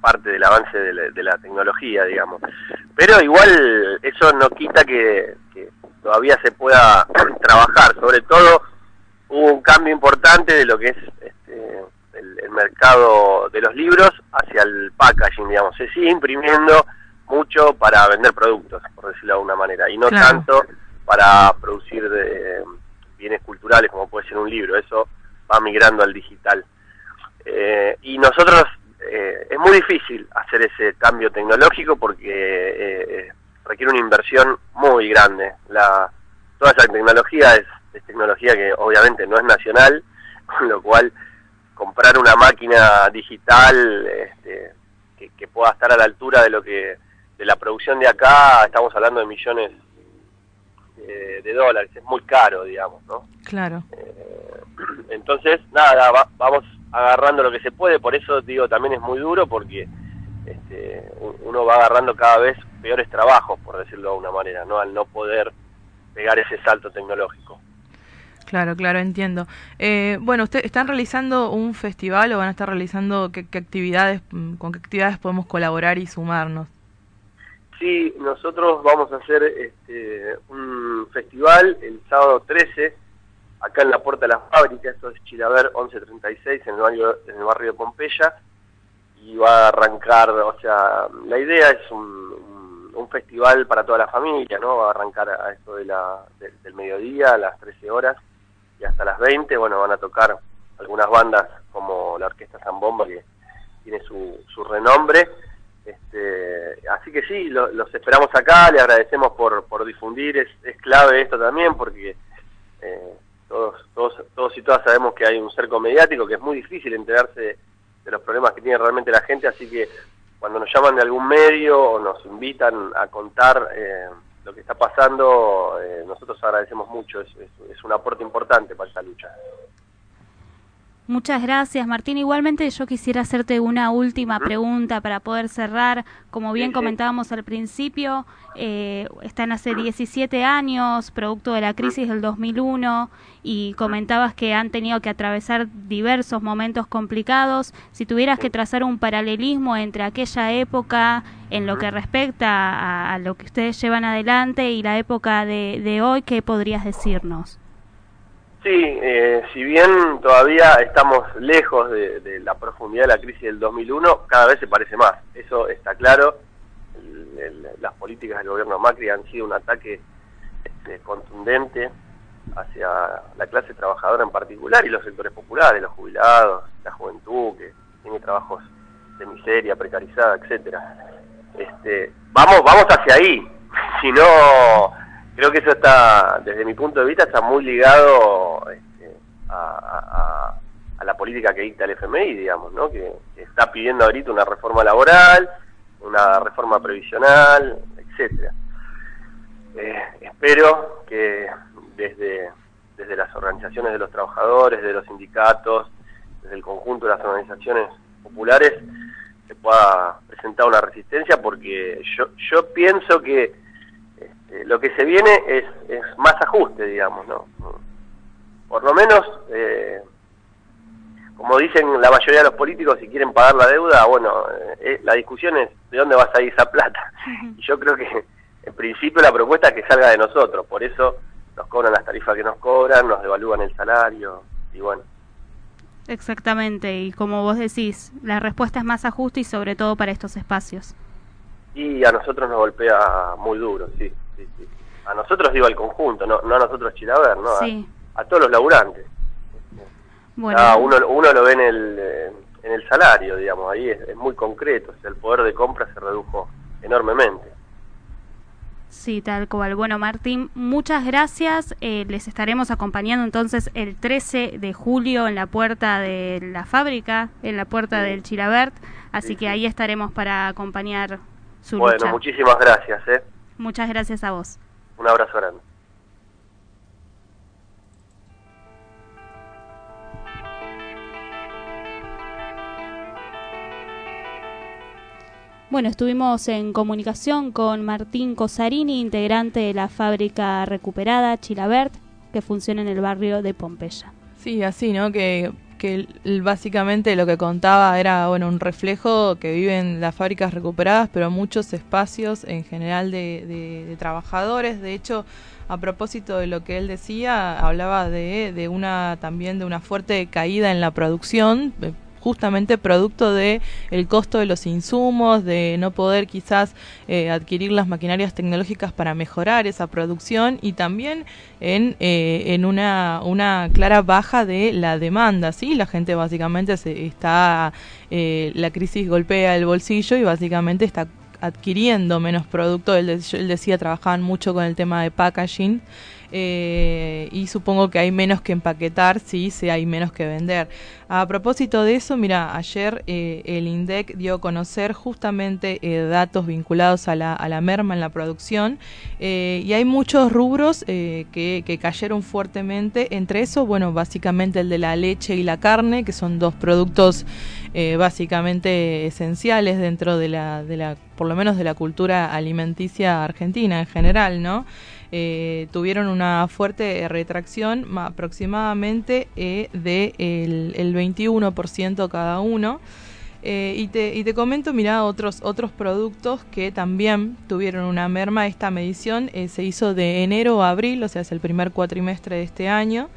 parte del avance de la, tecnología, digamos. Pero igual eso no quita que, todavía se pueda <clears throat> trabajar, sobre todo hubo un cambio importante de lo que es este, el, mercado de los libros hacia el packaging, digamos. Se sigue imprimiendo mucho para vender productos, por decirlo de alguna manera, y no tanto para producir de, bienes culturales como puede ser un libro. Eso va migrando al digital. Eh, y nosotros, eh, es muy difícil hacer ese cambio tecnológico porque eh, requiere una inversión muy grande. La, toda esa tecnología es, es tecnología que obviamente no es nacional, <laughs> con lo cual comprar una máquina digital este, que, pueda estar a la altura de lo que de la producción de acá estamos hablando de millones de dólares es muy caro digamos no claro eh, <clears throat> entonces nada vamos agarrando lo que se puede por eso digo también es muy duro porque este, uno va agarrando cada vez peores trabajos por decirlo de alguna manera no al no poder pegar ese salto tecnológico Claro, claro, entiendo. Eh, bueno, ¿usted están realizando un festival o van a estar realizando qué, actividades, mm, con qué actividades podemos colaborar y sumarnos? Sí, nosotros vamos a hacer este, un festival el sábado 13, acá en la Puerta de la Fábrica, esto es Chilaver 1136, en el, barrio, en el barrio de Pompeya, y va a arrancar, o sea, la idea es un, un, festival para toda la familia, ¿no? Va a arrancar a esto de la, del mediodía, a las 13 horas, y hasta las 20, bueno, van a tocar algunas bandas como la Orquesta Zambomba, que tiene su, su renombre. Este, así que sí, los esperamos acá, le agradecemos por, por difundir, es, es clave esto también, porque eh, todos, todos, todos y todas sabemos que hay un cerco mediático, que es muy difícil enterarse de, los problemas que tiene realmente la gente, así que cuando nos llaman de algún medio o nos invitan a contar... Eh, lo que está pasando, eh, nosotros agradecemos mucho, es, es, un aporte importante para esta lucha. Muchas gracias, Martín. Igualmente yo quisiera hacerte una última pregunta para poder cerrar. Como bien comentábamos al principio, eh, están hace 17 años, producto de la crisis del 2001, y comentabas que han tenido que atravesar diversos momentos complicados. Si tuvieras que trazar un paralelismo entre aquella época en lo que respecta a, lo que ustedes llevan adelante y la época de, de hoy, ¿qué podrías decirnos? Sí, eh, si bien todavía estamos lejos de, la profundidad de la crisis del 2001, cada vez se parece más. Eso está claro. las políticas del gobierno Macri han sido un ataque este, contundente hacia la clase trabajadora en particular y los sectores populares, los jubilados, la juventud que tiene trabajos de miseria, precarizada, etcétera. Este, vamos, vamos hacia ahí. <laughs> Si no, creo que eso está, desde mi punto de vista, está muy ligado este, a, la política que dicta el FMI, digamos, ¿no? Que, está pidiendo ahorita una reforma laboral, una reforma previsional, etcétera. Eh, espero que desde, desde las organizaciones de los trabajadores, de los sindicatos, desde el conjunto de las organizaciones populares, se pueda presentar una resistencia porque yo, yo pienso que este, lo que se viene es, es más ajuste, digamos, ¿no? Por lo menos, eh, como dicen la mayoría de los políticos, si quieren pagar la deuda, bueno, eh, eh, la discusión es de dónde va a salir esa plata. Y yo creo que en principio la propuesta es que salga de nosotros, por eso nos cobran las tarifas que nos cobran, nos devalúan el salario y bueno. Exactamente, y como vos decís, la respuesta es más ajuste y sobre todo para estos espacios. Y a nosotros nos golpea muy duro, sí, sí, sí. A nosotros digo al conjunto, no, no a nosotros Chilaver, ¿no? A, todos los laburantes. Bueno. uno, uno lo ve en el, en el salario, digamos, ahí es, es muy concreto, el poder de compra se redujo enormemente. Sí, tal cual. Bueno, Martín, muchas gracias. Eh, les estaremos acompañando entonces el 13 de julio en la puerta de la fábrica, en la puerta del Chilabert. Así que ahí estaremos para acompañar su lucha. Bueno, muchísimas gracias. ¿eh? Muchas gracias a vos. Un abrazo grande. Bueno, estuvimos en comunicación con Martín Cosarini, integrante de la fábrica recuperada Chilabert, que funciona en el barrio de Pompeya. Sí, así, ¿no? Que, que básicamente lo que contaba era, bueno, un reflejo que viven las fábricas recuperadas, pero muchos espacios en general de, de, trabajadores. De hecho, a propósito de lo que él decía, hablaba de, de una también de una fuerte caída en la producción, eh, justamente producto de el costo de los insumos, de no poder quizás eh, adquirir las maquinarias tecnológicas para mejorar esa producción y también en, eh, en una, una clara baja de la demanda, ¿sí? La gente básicamente se está, eh, la crisis golpea el bolsillo y básicamente está adquiriendo menos producto. Él, él decía, trabajaban mucho con el tema de packaging eh, y supongo que hay menos que empaquetar, sí hay menos que vender. A propósito de eso, mira, ayer eh, el INDEC dio a conocer justamente eh, datos vinculados a la, a la, merma en la producción y hay muchos rubros que, que, cayeron fuertemente, entre eso, bueno, básicamente el de la leche y la carne, que son dos productos básicamente esenciales dentro de la, de la, por lo menos de la cultura alimenticia argentina en general, ¿no? Eh, tuvieron una fuerte retracción aproximadamente eh, de el, 21% cada uno. Eh, y, te, y te comento, mira, otros, otros productos que también tuvieron una merma. Esta medición se hizo de enero a abril, o sea, es el primer cuatrimestre de este año.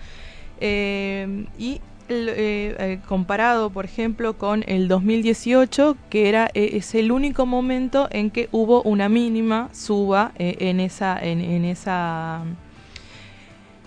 y eh, eh, comparado, por ejemplo, con el 2018, que era eh, es el único momento en que hubo una mínima suba en esa en, en esa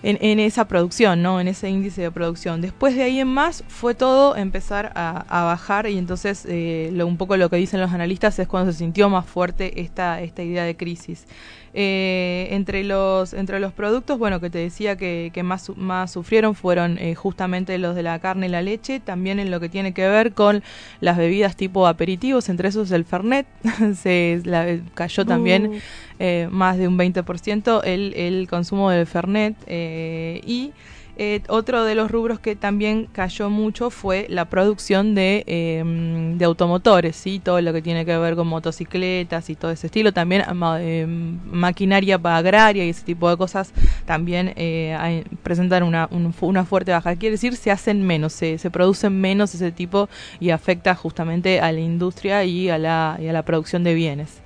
en, esa producción, ¿no? En ese índice de producción. Después de ahí en más fue todo empezar a, bajar y entonces lo, un poco lo que dicen los analistas es cuando se sintió más fuerte esta, esta idea de crisis. Eh, entre, los, entre los productos, bueno, que te decía que, más, más sufrieron fueron eh, justamente los de la carne y la leche, también en lo que tiene que ver con las bebidas tipo aperitivos, entre esos el Fernet, <laughs> se cayó también uh. eh, más de un 20% el, el consumo del Fernet y eh, otro de los rubros que también cayó mucho fue la producción de, em, de automotores, ¿sí? todo lo que tiene que ver con motocicletas y todo ese estilo, también em, maquinaria agraria y ese tipo de cosas también eh, presentan una, una fuerte baja. Quiere decir, se hacen menos, se, se producen menos ese tipo y afecta justamente a la industria y a la, y a la producción de bienes.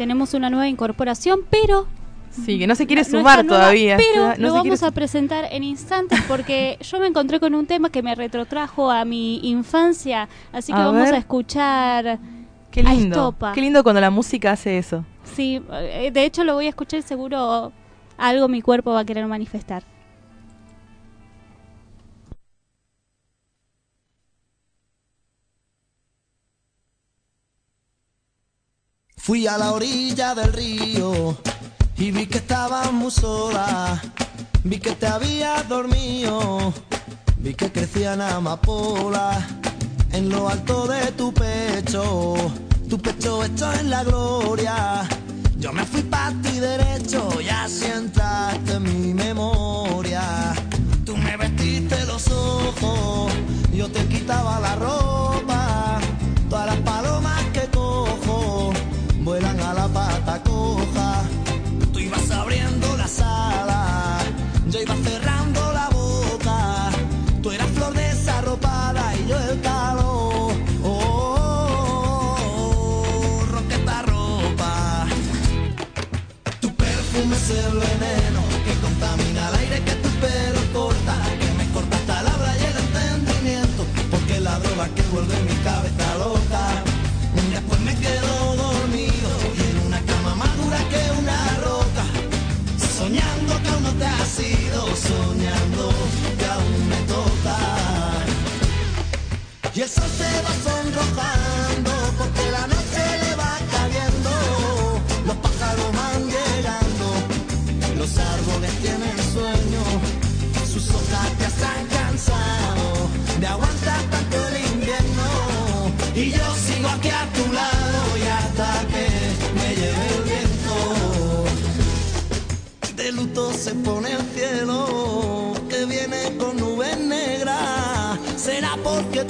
Tenemos una nueva incorporación, pero Sí, que no se quiere sumar todavía. Pero lo vamos a presentar en instantes porque <laughs> yo me encontré con un tema que me retrotrajo a mi infancia. Así que vamos a escuchar Qué lindo. Qué lindo cuando la música hace eso. Sí, eh, de hecho lo voy a escuchar seguro algo mi cuerpo va a querer manifestar. Fui a la orilla del río y vi que estabas muy sola. Vi que te habías dormido, vi que crecían amapolas en lo alto de tu pecho. Tu pecho hecho en la gloria. Yo me fui para ti derecho y así entraste en mi memoria. Tú me vestiste los ojos, yo te quitaba la ropa. Todas las palomas 这。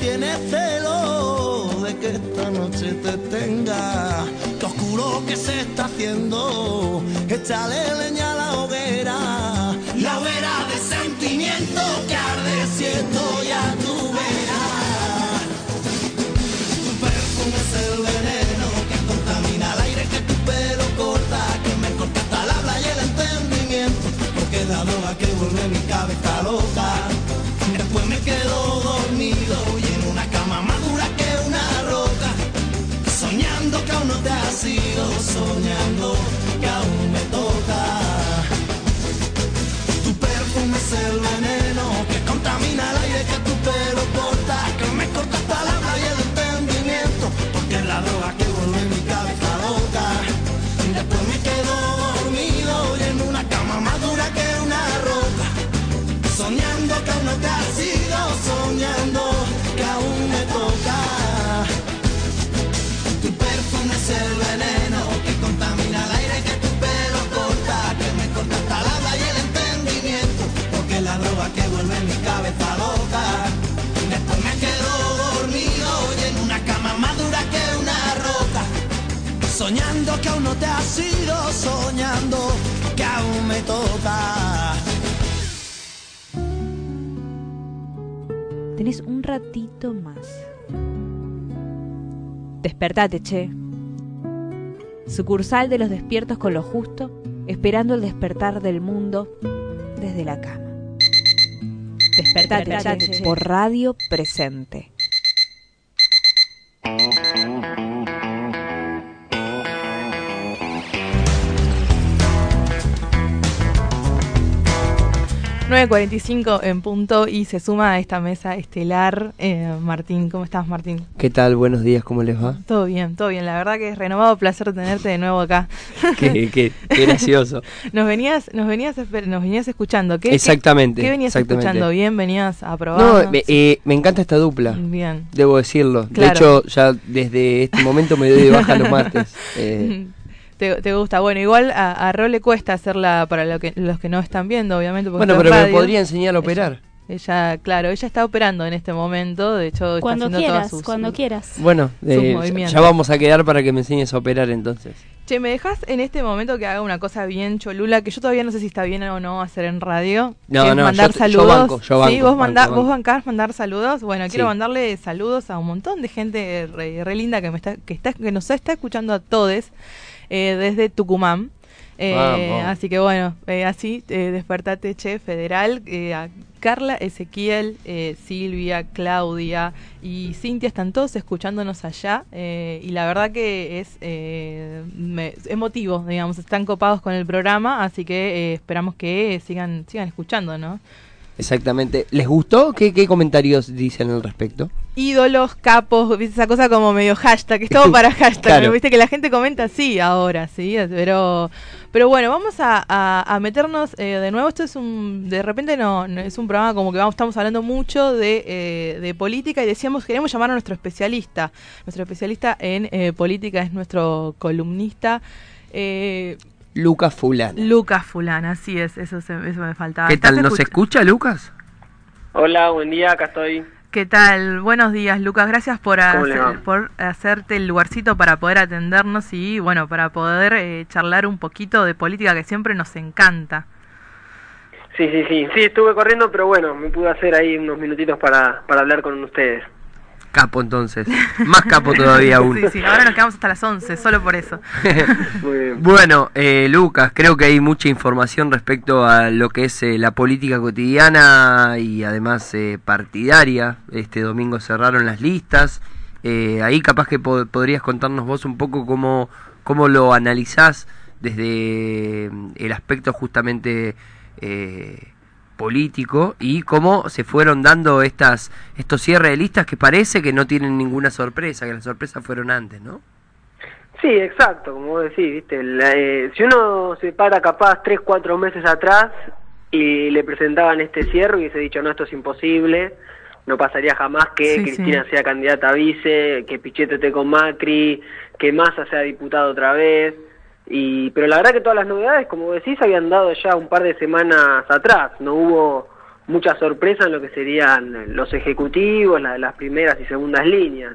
Porque tiene celo de que esta noche te tenga. Que oscuro que se está haciendo. Échale leña a la hoguera. La hoguera de sentimiento que arde siento ya soñando que aún no te has ido, soñando que aún me toca. Tenés un ratito más. Despertate, che. Sucursal de los despiertos con lo justo, esperando el despertar del mundo desde la cama. Despertate, che. Por radio presente. ...9.45 en punto y se suma a esta mesa estelar eh, Martín. ¿Cómo estás, Martín? ¿Qué tal? Buenos días, ¿cómo les va? Todo bien, todo bien. La verdad que es renovado placer tenerte de nuevo acá. <laughs> qué, qué- qué gracioso. nos venías, nos venías, nos venías escuchando. ¿Qué, Exactamente, ¿Qué, qué venías exactamente. escuchando? ¿Bien? ¿Venías a probar? No, me, eh, me encanta esta dupla. Bien. Debo decirlo. Claro. De hecho, ya desde este momento me doy de baja los martes. <laughs> Eh, ¿Te, te gusta? Bueno, igual a, a Ro le cuesta hacerla para lo que, los que no están viendo, obviamente. porque bueno, pero me radio. podría enseñar a operar. Ella, claro, ella está operando en este momento, de hecho está Cuando haciendo quieras, todas sus, cuando quieras. Bueno, eh, ya vamos a quedar para que me enseñes a operar entonces. Che, ¿me dejas en este momento que haga una cosa bien cholula, que yo todavía no sé si está bien o no hacer en radio? No, que no, mandar yo saludos. banco, yo sí, banco, vos, banco, vos bancás mandar saludos. Bueno, quiero Sí. mandarle saludos a un montón de gente re, re linda que me está, que está, que nos está escuchando a todos eh, desde Tucumán. Eh, así que bueno, eh, así, eh, despertate, che, federal, eh, a- Carla, Ezequiel, eh, Silvia, Claudia y Cintia están todos escuchándonos allá eh, y la verdad que es eh, me- emotivo, digamos, están copados con el programa, así que eh, esperamos que sigan sigan escuchando, ¿no? Exactamente. ¿Les gustó? ¿Qué, qué comentarios dicen al respecto? Ídolos, capos, viste esa cosa como medio hashtag, es todo <laughs> para hashtag, Claro. viste que la gente comenta sí ahora, sí, pero pero bueno, vamos a, a- a meternos eh, de nuevo, esto es un, de repente no, no- es un programa como que vamos, estamos hablando mucho de, eh, de política y decíamos, queremos llamar a nuestro especialista, nuestro especialista en eh, política es nuestro columnista, eh, Lucas Fulano. Lucas Fulana, así es, eso, se- eso me faltaba. ¿Qué ¿Estás tal? ¿Nos escuch- escucha, Lucas? Hola, buen día, acá estoy. ¿Qué tal? Buenos días, Lucas. Gracias por, ¿Cómo le hacer- por hacerte el lugarcito para poder atendernos y, bueno, para poder eh, charlar un poquito de política que siempre nos encanta. Sí, sí, sí, sí, estuve corriendo, pero bueno, me pude hacer ahí unos minutitos para, para hablar con ustedes. Capo entonces. Más capo todavía aún. Sí, sí, ahora nos quedamos hasta las 11, solo por eso. <laughs> Bueno, eh, Lucas, creo que hay mucha información respecto a lo que es eh, la política cotidiana y además eh, partidaria. Este domingo cerraron las listas. Eh, ahí capaz que po- podrías contarnos vos un poco cómo, cómo lo analizás desde mm, el aspecto justamente eh, político y cómo se fueron dando estas estos cierres de listas que parece que no tienen ninguna sorpresa, que las sorpresas fueron antes, ¿no? Sí, exacto, como vos decís, ¿viste? La, eh, si uno se para capaz tres, cuatro meses atrás y le presentaban este cierre y hubiese dicho, no, esto es imposible, no pasaría jamás que Sí, Cristina sí. sea candidata a vice, que Pichetto esté con Macri, que Massa sea diputado otra vez. Y, pero la verdad que todas las novedades, como decís, habían dado ya un par de semanas atrás. No hubo mucha sorpresa en lo que serían los ejecutivos, la- las primeras y segundas líneas.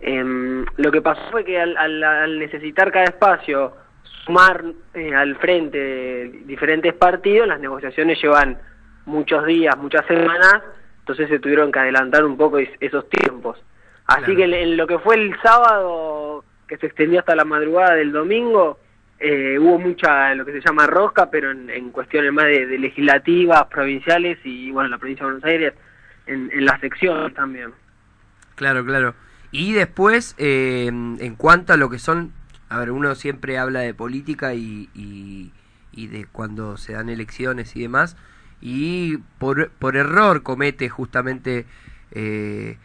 Em, lo que pasó fue que al, al- al necesitar cada espacio sumar eh, al frente diferentes partidos, las negociaciones llevan muchos días, muchas semanas, entonces se tuvieron que adelantar un poco es- esos tiempos. Así Claro. que en, en lo que fue el sábado, que se extendió hasta la madrugada del domingo, eh, hubo mucha lo que se llama rosca, pero en, en cuestiones más de, legislativas, provinciales y bueno, la provincia de Buenos Aires, en, en las secciones también. Claro, claro. Y después, eh, en cuanto a lo que son, a ver, uno siempre habla de política y, y, y de cuando se dan elecciones y demás, y por, por error comete justamente eh,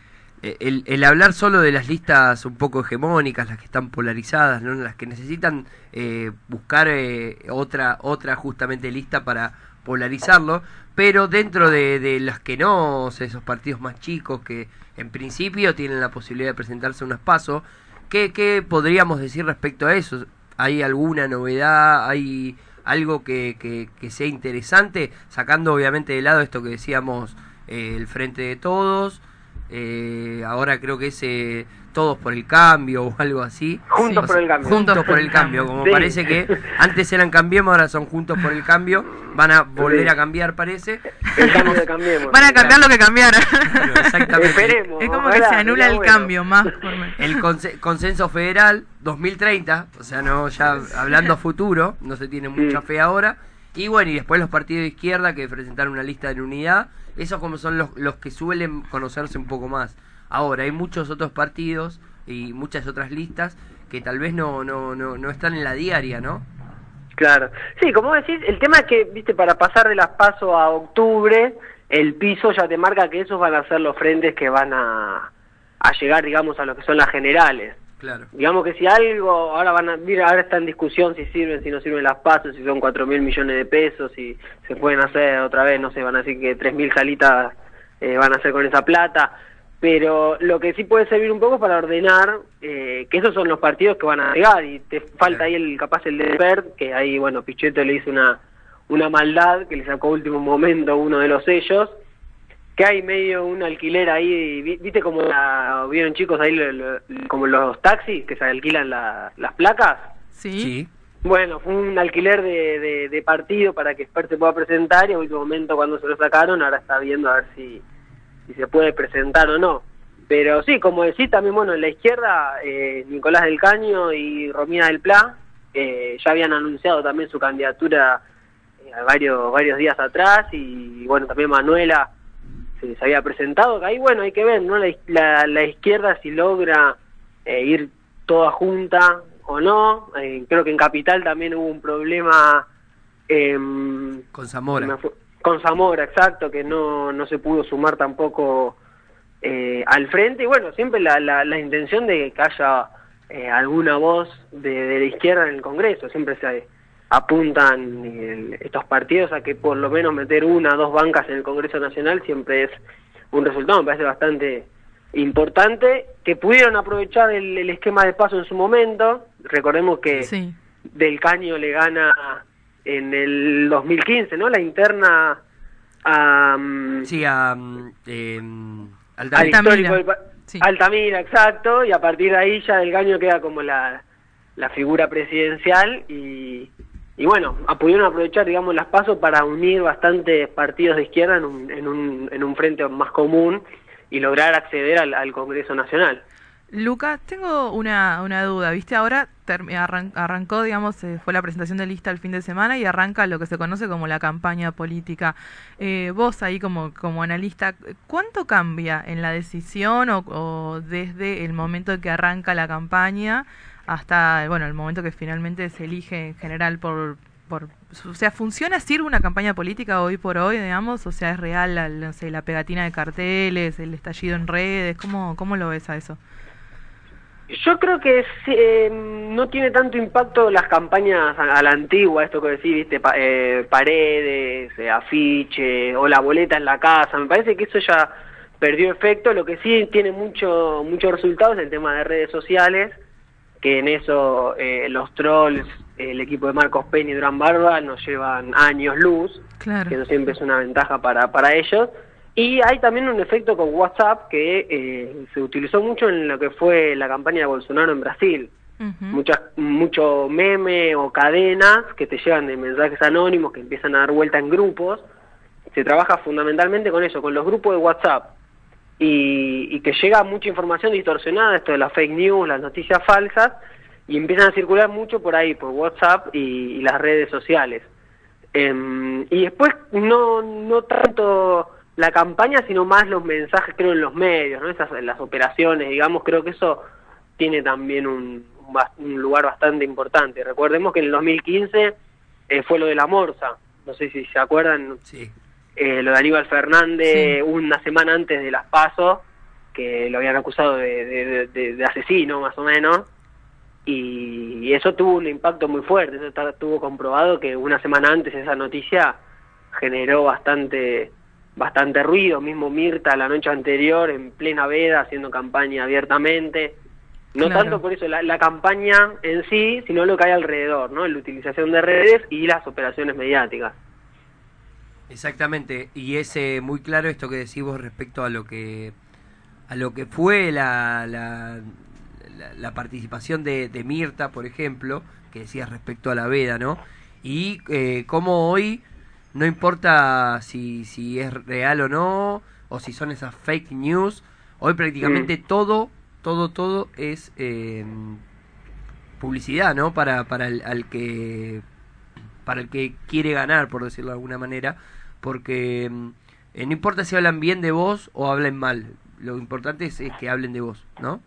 el, el hablar solo de las listas un poco hegemónicas, las que están polarizadas, ¿no? las que necesitan eh, buscar eh, otra, otra justamente lista para polarizarlo, pero dentro de, las que no, o sea, esos partidos más chicos que en principio tienen la posibilidad de presentarse a unos pasos, ¿qué, ¿qué podríamos decir respecto a eso? ¿Hay alguna novedad? ¿Hay algo que, que, que sea interesante? Sacando obviamente de lado esto que decíamos, eh, el frente de todos, eh, ahora creo que es eh, todos por el cambio o algo así. Juntos por el cambio. Juntos por el cambio, como Sí. parece que antes eran Cambiemos, ahora son Juntos por el cambio, van a volver Sí. a cambiar parece. El cambio de cambiemos. Van a cambiar lo que cambiaron. Exactamente. Esperemos. Es como que se anula el bueno. cambio más. por El conse- consenso federal 2030, o sea, no ya hablando a futuro, no se tiene mucha fe ahora. Y bueno, y después los partidos de izquierda que presentaron una lista de unidad, esos como son los, los que suelen conocerse un poco más. Ahora, hay muchos otros partidos y muchas otras listas que tal vez no, no, no, no están en la diaria, ¿no? Claro. Sí, como decís, el tema es que, viste, para pasar de las pasos a octubre, el piso ya te marca que esos van a ser los frentes que van a, a llegar, digamos, a lo que son las generales. Claro. Digamos que si algo, ahora van a, mira, ahora está en discusión si sirven, si no sirven las pasos, si son cuatro mil millones de pesos, si se pueden hacer otra vez, no sé, van a decir que tres mil salitas eh, van a hacer con esa plata. Pero lo que sí puede servir un poco para ordenar eh, que esos son los partidos que van a llegar y te falta ahí el capaz el de PERT, que ahí, bueno, Pichetto le hizo una, una maldad que le sacó último momento uno de los sellos que hay medio un alquiler ahí, vi- viste como la, vieron chicos ahí lo- lo- como los taxis que se alquilan la- las placas. Sí. Bueno, fue un alquiler de, de, de partido para que Spert se pueda presentar y a último momento cuando se lo sacaron ahora está viendo a ver si, si se puede presentar o no. Pero sí, como decís también, bueno, en la izquierda eh, Nicolás del Caño y Romina del Pla eh, ya habían anunciado también su candidatura eh, varios, varios días atrás y bueno, también Manuela se, había presentado, que ahí bueno, hay que ver, ¿no? La, la, izquierda si logra eh, ir toda junta o no, eh, creo que en Capital también hubo un problema... Em, con Zamora. Con Zamora, exacto, que no, no se pudo sumar tampoco eh, al frente y bueno, siempre la, la, intención de que haya alguna voz de, la izquierda en el Congreso, siempre se apuntan estos partidos a que por lo menos meter una o dos bancas en el Congreso Nacional siempre es un resultado, me parece bastante importante, que pudieron aprovechar el, esquema de paso en su momento, recordemos que Del Caño le gana en el 2015, ¿no? La interna a... Mm, sí, a... Eh, Altamira. Altamira, exacto, y a partir de ahí ya Del Caño queda como la, la figura presidencial y, y bueno, pudieron aprovechar, digamos, las pasos para unir bastantes partidos de izquierda en un, en un, en un frente más común y lograr acceder al, Congreso Nacional. Lucas, tengo una, una duda, ¿viste? Ahora arrancó, digamos, eh, fue la presentación de lista el fin de semana y arranca lo que se conoce como la campaña política. Eh, vos ahí como, como analista, ¿cuánto cambia en la decisión o, desde el momento que arranca la campaña hasta, bueno, el momento que finalmente se elige en general por, por o sea, ¿funciona sirve una campaña política hoy por hoy, digamos? O sea, ¿es real la, la pegatina de carteles, el estallido en redes? ¿Cómo, cómo lo ves a eso? Yo creo que eh, no tiene tanto impacto las campañas a, la antigua, esto que decís, viste, eh, paredes, eh, afiche o la boleta en la casa. Me parece que eso ya perdió efecto. Lo que sí tiene mucho muchos resultados es el tema de redes sociales, que en eso los trolls, el equipo de Marcos Peña y Durán Barba nos llevan años luz, claro. que eso siempre es una ventaja para, para ellos. Y hay también un efecto con WhatsApp que eh, se utilizó mucho en lo que fue la campaña de Bolsonaro en Brasil. Muchas, mucho meme o cadenas que te llevan de mensajes anónimos que empiezan a dar vuelta en grupos. Se trabaja fundamentalmente con eso, con los grupos de WhatsApp. Y, que llega mucha información distorsionada, esto de las fake news, las noticias falsas, y empiezan a circular mucho por ahí, por WhatsApp y, las redes sociales. Em, y después no, no tanto la campaña, sino más los mensajes, creo, en los medios, ¿no? Esas, las operaciones, digamos, creo que eso tiene también un, un lugar bastante importante. Recordemos que en el 2015 eh, fue lo de la Morsa, no sé si se acuerdan, sí. Eh, lo de Aníbal Fernández una semana antes de las PASO, que lo habían acusado de, de, asesino, más o menos, y, eso tuvo un impacto muy fuerte, eso estuvo comprobado que una semana antes esa noticia generó bastante bastante ruido, mismo Mirta la noche anterior en plena veda haciendo campaña abiertamente. No tanto por eso la, campaña en sí, sino lo que hay alrededor, ¿no? La utilización de redes y las operaciones mediáticas. Exactamente, y es eh, muy claro esto que decís vos respecto a lo que a lo que fue la, la, la, participación de, de, Mirta, por ejemplo, que decías respecto a la veda, ¿no? Y eh, cómo hoy no importa si, si es real o no, o si son esas fake news, hoy prácticamente mm. todo, todo, todo es eh, publicidad, ¿no? Para, para el al que para el que quiere ganar, por decirlo de alguna manera, porque mm, eh, no importa si hablan bien de vos o hablen mal, lo importante es que hablen de vos, ¿no?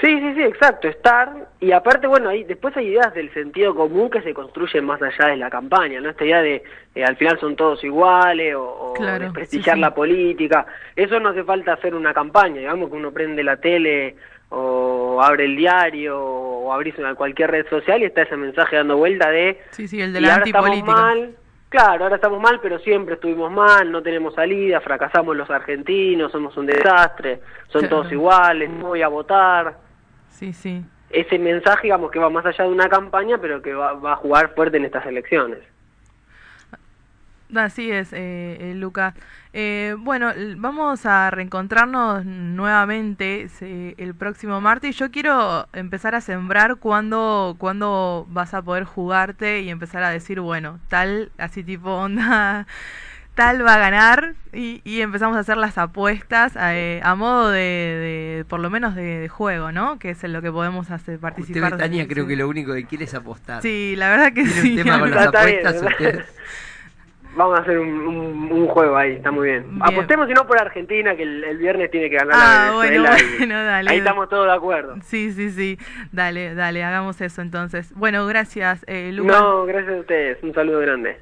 Sí, sí, sí, exacto, estar, y aparte, bueno, ahí después hay ideas del sentido común que se construyen más allá de la campaña, ¿no? Esta idea de eh, al final son todos iguales o, prestigiar la política, eso no hace falta hacer una campaña, digamos que uno prende la tele o abre el diario o abrís cualquier red social y está ese mensaje dando vuelta de... Sí, sí, el de la antipolítica. Mal, claro, ahora estamos mal, pero siempre estuvimos mal, no tenemos salida, fracasamos los argentinos, somos un desastre, son todos iguales, no voy a votar Sí, sí. Ese mensaje, digamos, que va más allá de una campaña, pero que va, a jugar fuerte en estas elecciones. Así es, eh, eh Luca. Eh, bueno, vamos a reencontrarnos nuevamente el próximo martes. Yo quiero empezar a sembrar cuando, cuando vas a poder jugarte y empezar a decir, bueno, tal, así tipo onda <laughs> tal va a ganar y, y empezamos a hacer las apuestas eh, a modo de, de, por lo menos de, de, juego, ¿no? Que es en lo que podemos hacer participar. Usted, Tania, creo que lo único que quiere es apostar. Sí, la verdad que sí. Un tema con <laughs> las apuestas, usted... Vamos a hacer un, un, un, juego ahí, está muy bien. bien. Apostemos si no por Argentina, que el, el, viernes tiene que ganar ah, la Venezuela. Bueno, bueno, dale, ahí estamos todos de acuerdo. Sí, sí, sí. Dale, dale, hagamos eso entonces. Bueno, gracias, eh, Lucas. No, gracias a ustedes. Un saludo grande.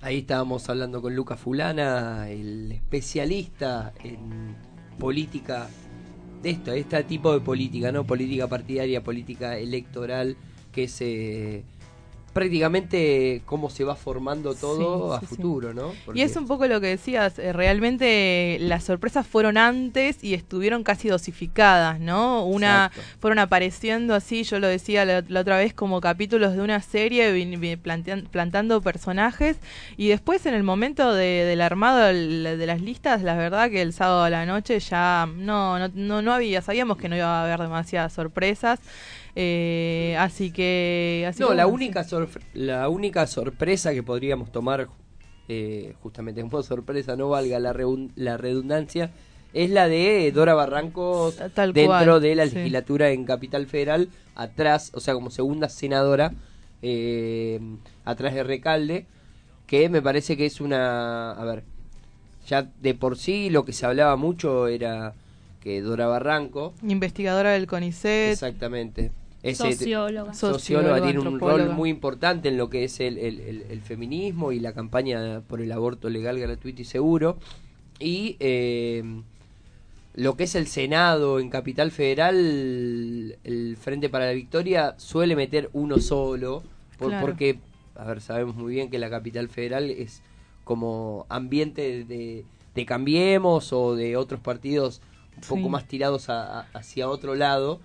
Ahí estábamos hablando con Lucas Fulana, el especialista en política de esto, este tipo de política, ¿no? Política partidaria, política electoral, que es eh, prácticamente cómo se va formando todo Sí, a sí. futuro, ¿no? Porque Y es un poco lo que decías, eh, realmente las sorpresas fueron antes y estuvieron casi dosificadas, ¿no? Una Exacto. fueron apareciendo así, yo lo decía la, la otra vez como capítulos de una serie plantean- plantando personajes y después en el momento de- del armado del- de las listas, la verdad que el sábado a la noche ya no no, no, no había, sabíamos que no iba a haber demasiadas sorpresas. Eh, así que así no, que la única, la única sorpresa que podríamos tomar, eh, justamente como sorpresa, no valga la, la redundancia, es la de Dora Barrancos Tal dentro cual, de la sí. legislatura en Capital Federal, atrás, o sea, como segunda senadora, eh, atrás de Recalde, que me parece que es una... A ver, ya de por sí lo que se hablaba mucho era que Dora Barranco, investigadora del CONICET, exactamente, ese- Socióloga. socióloga tiene un rol muy importante en lo que es el, el- el- el feminismo y la campaña por el aborto legal, gratuito y seguro. Y eh, lo que es el Senado en Capital Federal, el Frente para la Victoria suele meter uno solo, por- Claro. porque, a ver, sabemos muy bien que la Capital Federal es como ambiente de, de Cambiemos o de otros partidos un poco Sí. más tirados a- a- hacia otro lado.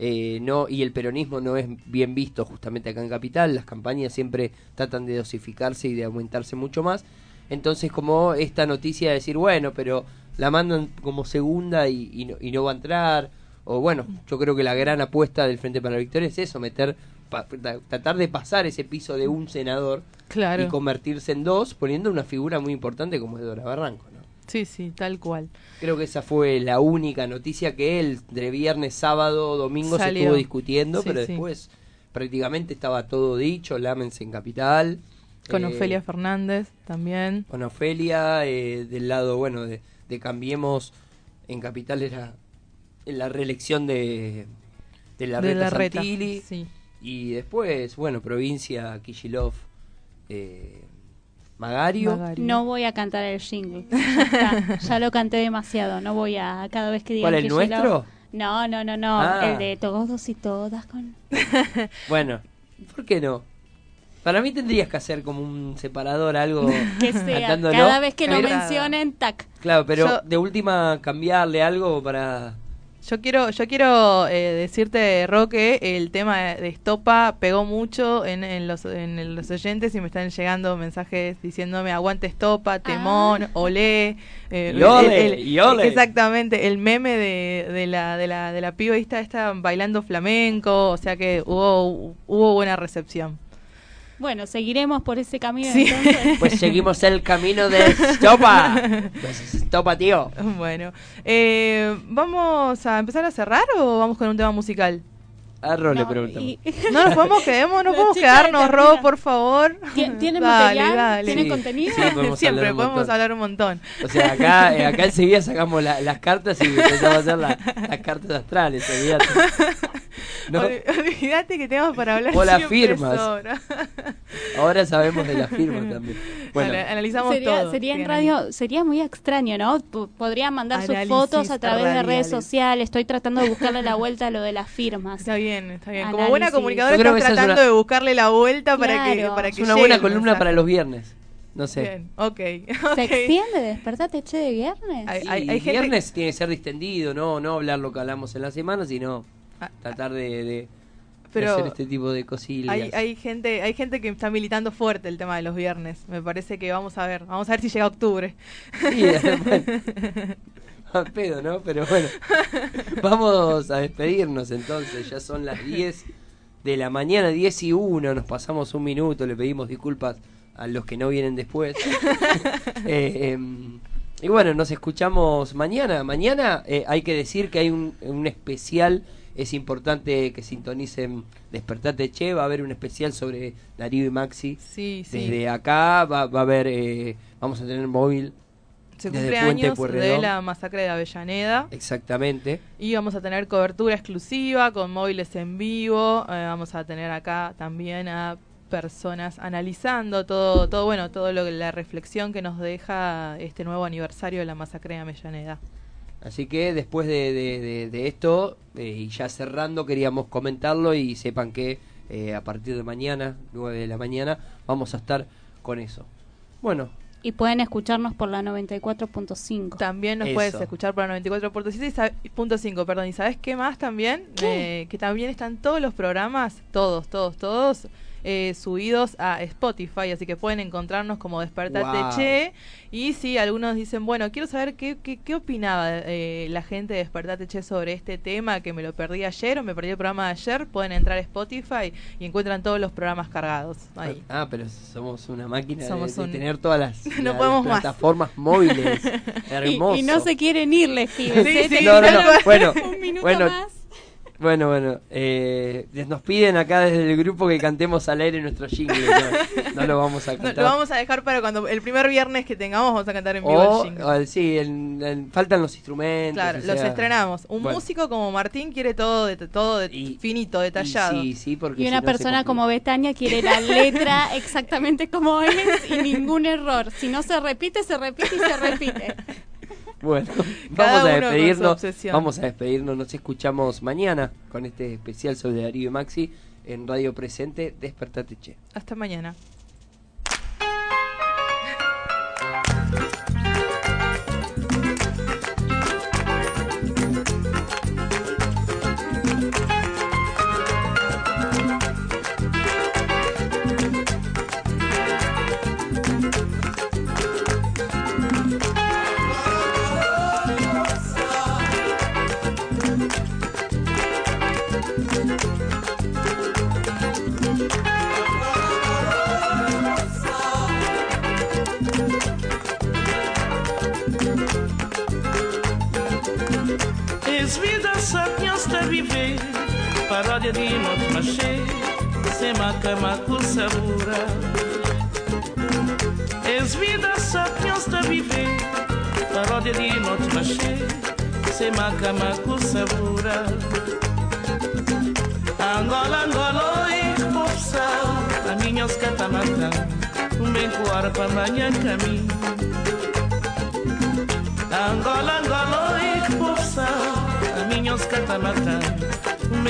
Eh, no y el peronismo no es bien visto justamente acá en capital las campañas siempre tratan de dosificarse y de aumentarse mucho más entonces como esta noticia de decir bueno pero la mandan como segunda y, y no, y no va a entrar o bueno yo creo que la gran apuesta del Frente para la Victoria es eso meter pa- tra- tratar de pasar ese piso de un senador Claro. y convertirse en dos poniendo una figura muy importante como es Dora Barranco ¿no? Sí, sí, tal cual. Creo que esa fue la única noticia que él, de viernes, sábado, domingo, se estuvo discutiendo, Sí, pero sí. después prácticamente estaba todo dicho, Lámense en Capital. Con eh, Ofelia Fernández también. Con Ofelia, eh, del lado, bueno, de, de Cambiemos en Capital era en la reelección de, de la De Reta Santilli. sí. Y después, bueno, provincia, Kishilov, eh, Magario. No voy a cantar el jingle. Ya, está. <laughs> Ya lo canté demasiado. No voy a cada vez que digan ¿Cuál, el que nuestro? No, no, no, no. Ah. El de todos y todas con. <laughs> Bueno, ¿por qué no? Para mí tendrías que hacer como un separador, algo <laughs> Que sea. cantándolo. Cada vez que lo Pero- mencionen, tac. Claro, pero Yo- de última cambiarle algo para... Yo quiero, yo quiero eh, decirte, Roque, el tema de Estopa pegó mucho en, en los, en el- los oyentes y me están llegando mensajes diciéndome aguante Estopa, temón, olé. eh, Y ole, y ole. Exactamente, el meme de, de la, de la, de la piba esta, está bailando flamenco, o sea que hubo, hubo buena recepción. Bueno, seguiremos por ese camino Sí. entonces. Pues seguimos el camino de <laughs> Stopa. Pues Stopa, tío. Bueno, eh, ¿vamos a empezar a cerrar o vamos con un tema musical? A Ro le preguntamos. <laughs> No nos podemos quedemos, no podemos quedarnos. Ro, por favor. ¿Tien- ¿Tienen Dale, material? dale. ¿Tienen Sí. contenido? Sí, podemos <laughs> Siempre hablar podemos hablar un montón. O sea, acá, eh, acá <laughs> enseguida sacamos la- las cartas y empezamos a hacer la- las cartas astrales, olvídate. ¿No? Ol- Olvídate que tenemos para hablar O las firmas. sobra. Ahora sabemos de las firmas <laughs> también. Bueno, Ana- analizamos sería, todo. sería en radio, sería muy extraño, ¿no? P- Podrían mandar sus fotos a través de redes radiales. sociales. Estoy tratando de buscarle la vuelta a lo de las firmas. Está bien, está bien. Como Análisis. buena comunicadora estás es tratando una- de buscarle la vuelta para que Claro. para es que una llegue buena columna mensaje. para los viernes. No sé. Bien, ok. <laughs> ¿Se extiende? ¿Despertate che de viernes? Hay- Sí, hay- hay gente- viernes tiene que ser distendido, no, no hablar lo que hablamos en la semana, sino Ah, tratar de- de Pero hacer este tipo de cosillas. Hay, hay gente hay gente que está militando fuerte el tema de los viernes. Me parece que vamos a ver. Vamos a ver si llega octubre. Sí, <laughs> bueno. A pedo, ¿no? Pero bueno. Vamos a despedirnos entonces. Ya son las 10 de la mañana, 10 y 1. Nos pasamos un minuto. Le pedimos disculpas a los que no vienen después. <laughs> Eh, em, y bueno, nos escuchamos mañana. Mañana eh, hay que decir que hay un, un especial. Es importante que sintonicen Despertate Che. Va a haber un especial sobre Darío y Maxi. Sí, sí. Desde acá va, va a haber. eh, vamos a tener móvil. Se desde cumple Puente años de la masacre de Avellaneda. Exactamente. Y vamos a tener cobertura exclusiva con móviles en vivo. eh, vamos a tener acá también a personas analizando todo, todo bueno, todo lo que- la reflexión que nos deja este nuevo aniversario de la masacre de Avellaneda. Así que después de, de- de- de esto, eh, y ya cerrando, queríamos comentarlo y sepan que eh, a partir de mañana, 9 de la mañana, vamos a estar con eso. Bueno, Y pueden escucharnos por la 94.5. También nos Eso. puedes escuchar por la 94.7 y sa- punto cinco, perdón. ¿Y sabes qué más también? Eh, que también están todos los programas, todos, todos, todos, eh, subidos a Spotify, así que pueden encontrarnos como Despertate Wow. Che. Y si algunos dicen, bueno, quiero saber qué, qué, qué opinaba eh, la gente de Despertate Che sobre este tema, que me lo perdí ayer o me perdí el programa de ayer, pueden entrar a Spotify y encuentran todos los programas cargados ahí. ah, pero somos una máquina de- Somos de, un- tener todas las, <laughs> No las podemos más. plataformas móviles. <laughs> Y, Hermoso. y no se quieren ir, les pibes. Sí, ¿eh? sí, No, no, no, Terminaron bueno, <laughs> un minuto bueno, más. Bueno, bueno, eh, nos piden acá desde el grupo que cantemos al aire nuestro jingle. No, no lo vamos a <laughs> No, cantar. lo vamos a dejar para cuando el primer viernes que tengamos vamos a cantar en vivo o, el jingle. o, sí, el- el- faltan los instrumentos. Claro, o los sea, estrenamos. Un bueno. músico como Martín quiere todo de, todo de- finito, detallado. Sí, sí, porque Y si una no persona como Betania quiere la letra <laughs> exactamente como es y ningún error. Si no se repite, se repite y se repite. <laughs> Bueno, Cada vamos a despedirnos. Vamos a despedirnos. Nos escuchamos mañana con este especial sobre Darío y Maxi en Radio Presente. Despertate Che. Hasta mañana. Viver. Paródia de noite machê Sema cama com sabura És vida sonhos de viver. Paródia de noite machê Sema cama com sabura Angola, Angola, oi, popsal A minha os catamatã Um bem coar para amanhã caminho. Angola, Angola, oi, popsal A minha os catamatã Um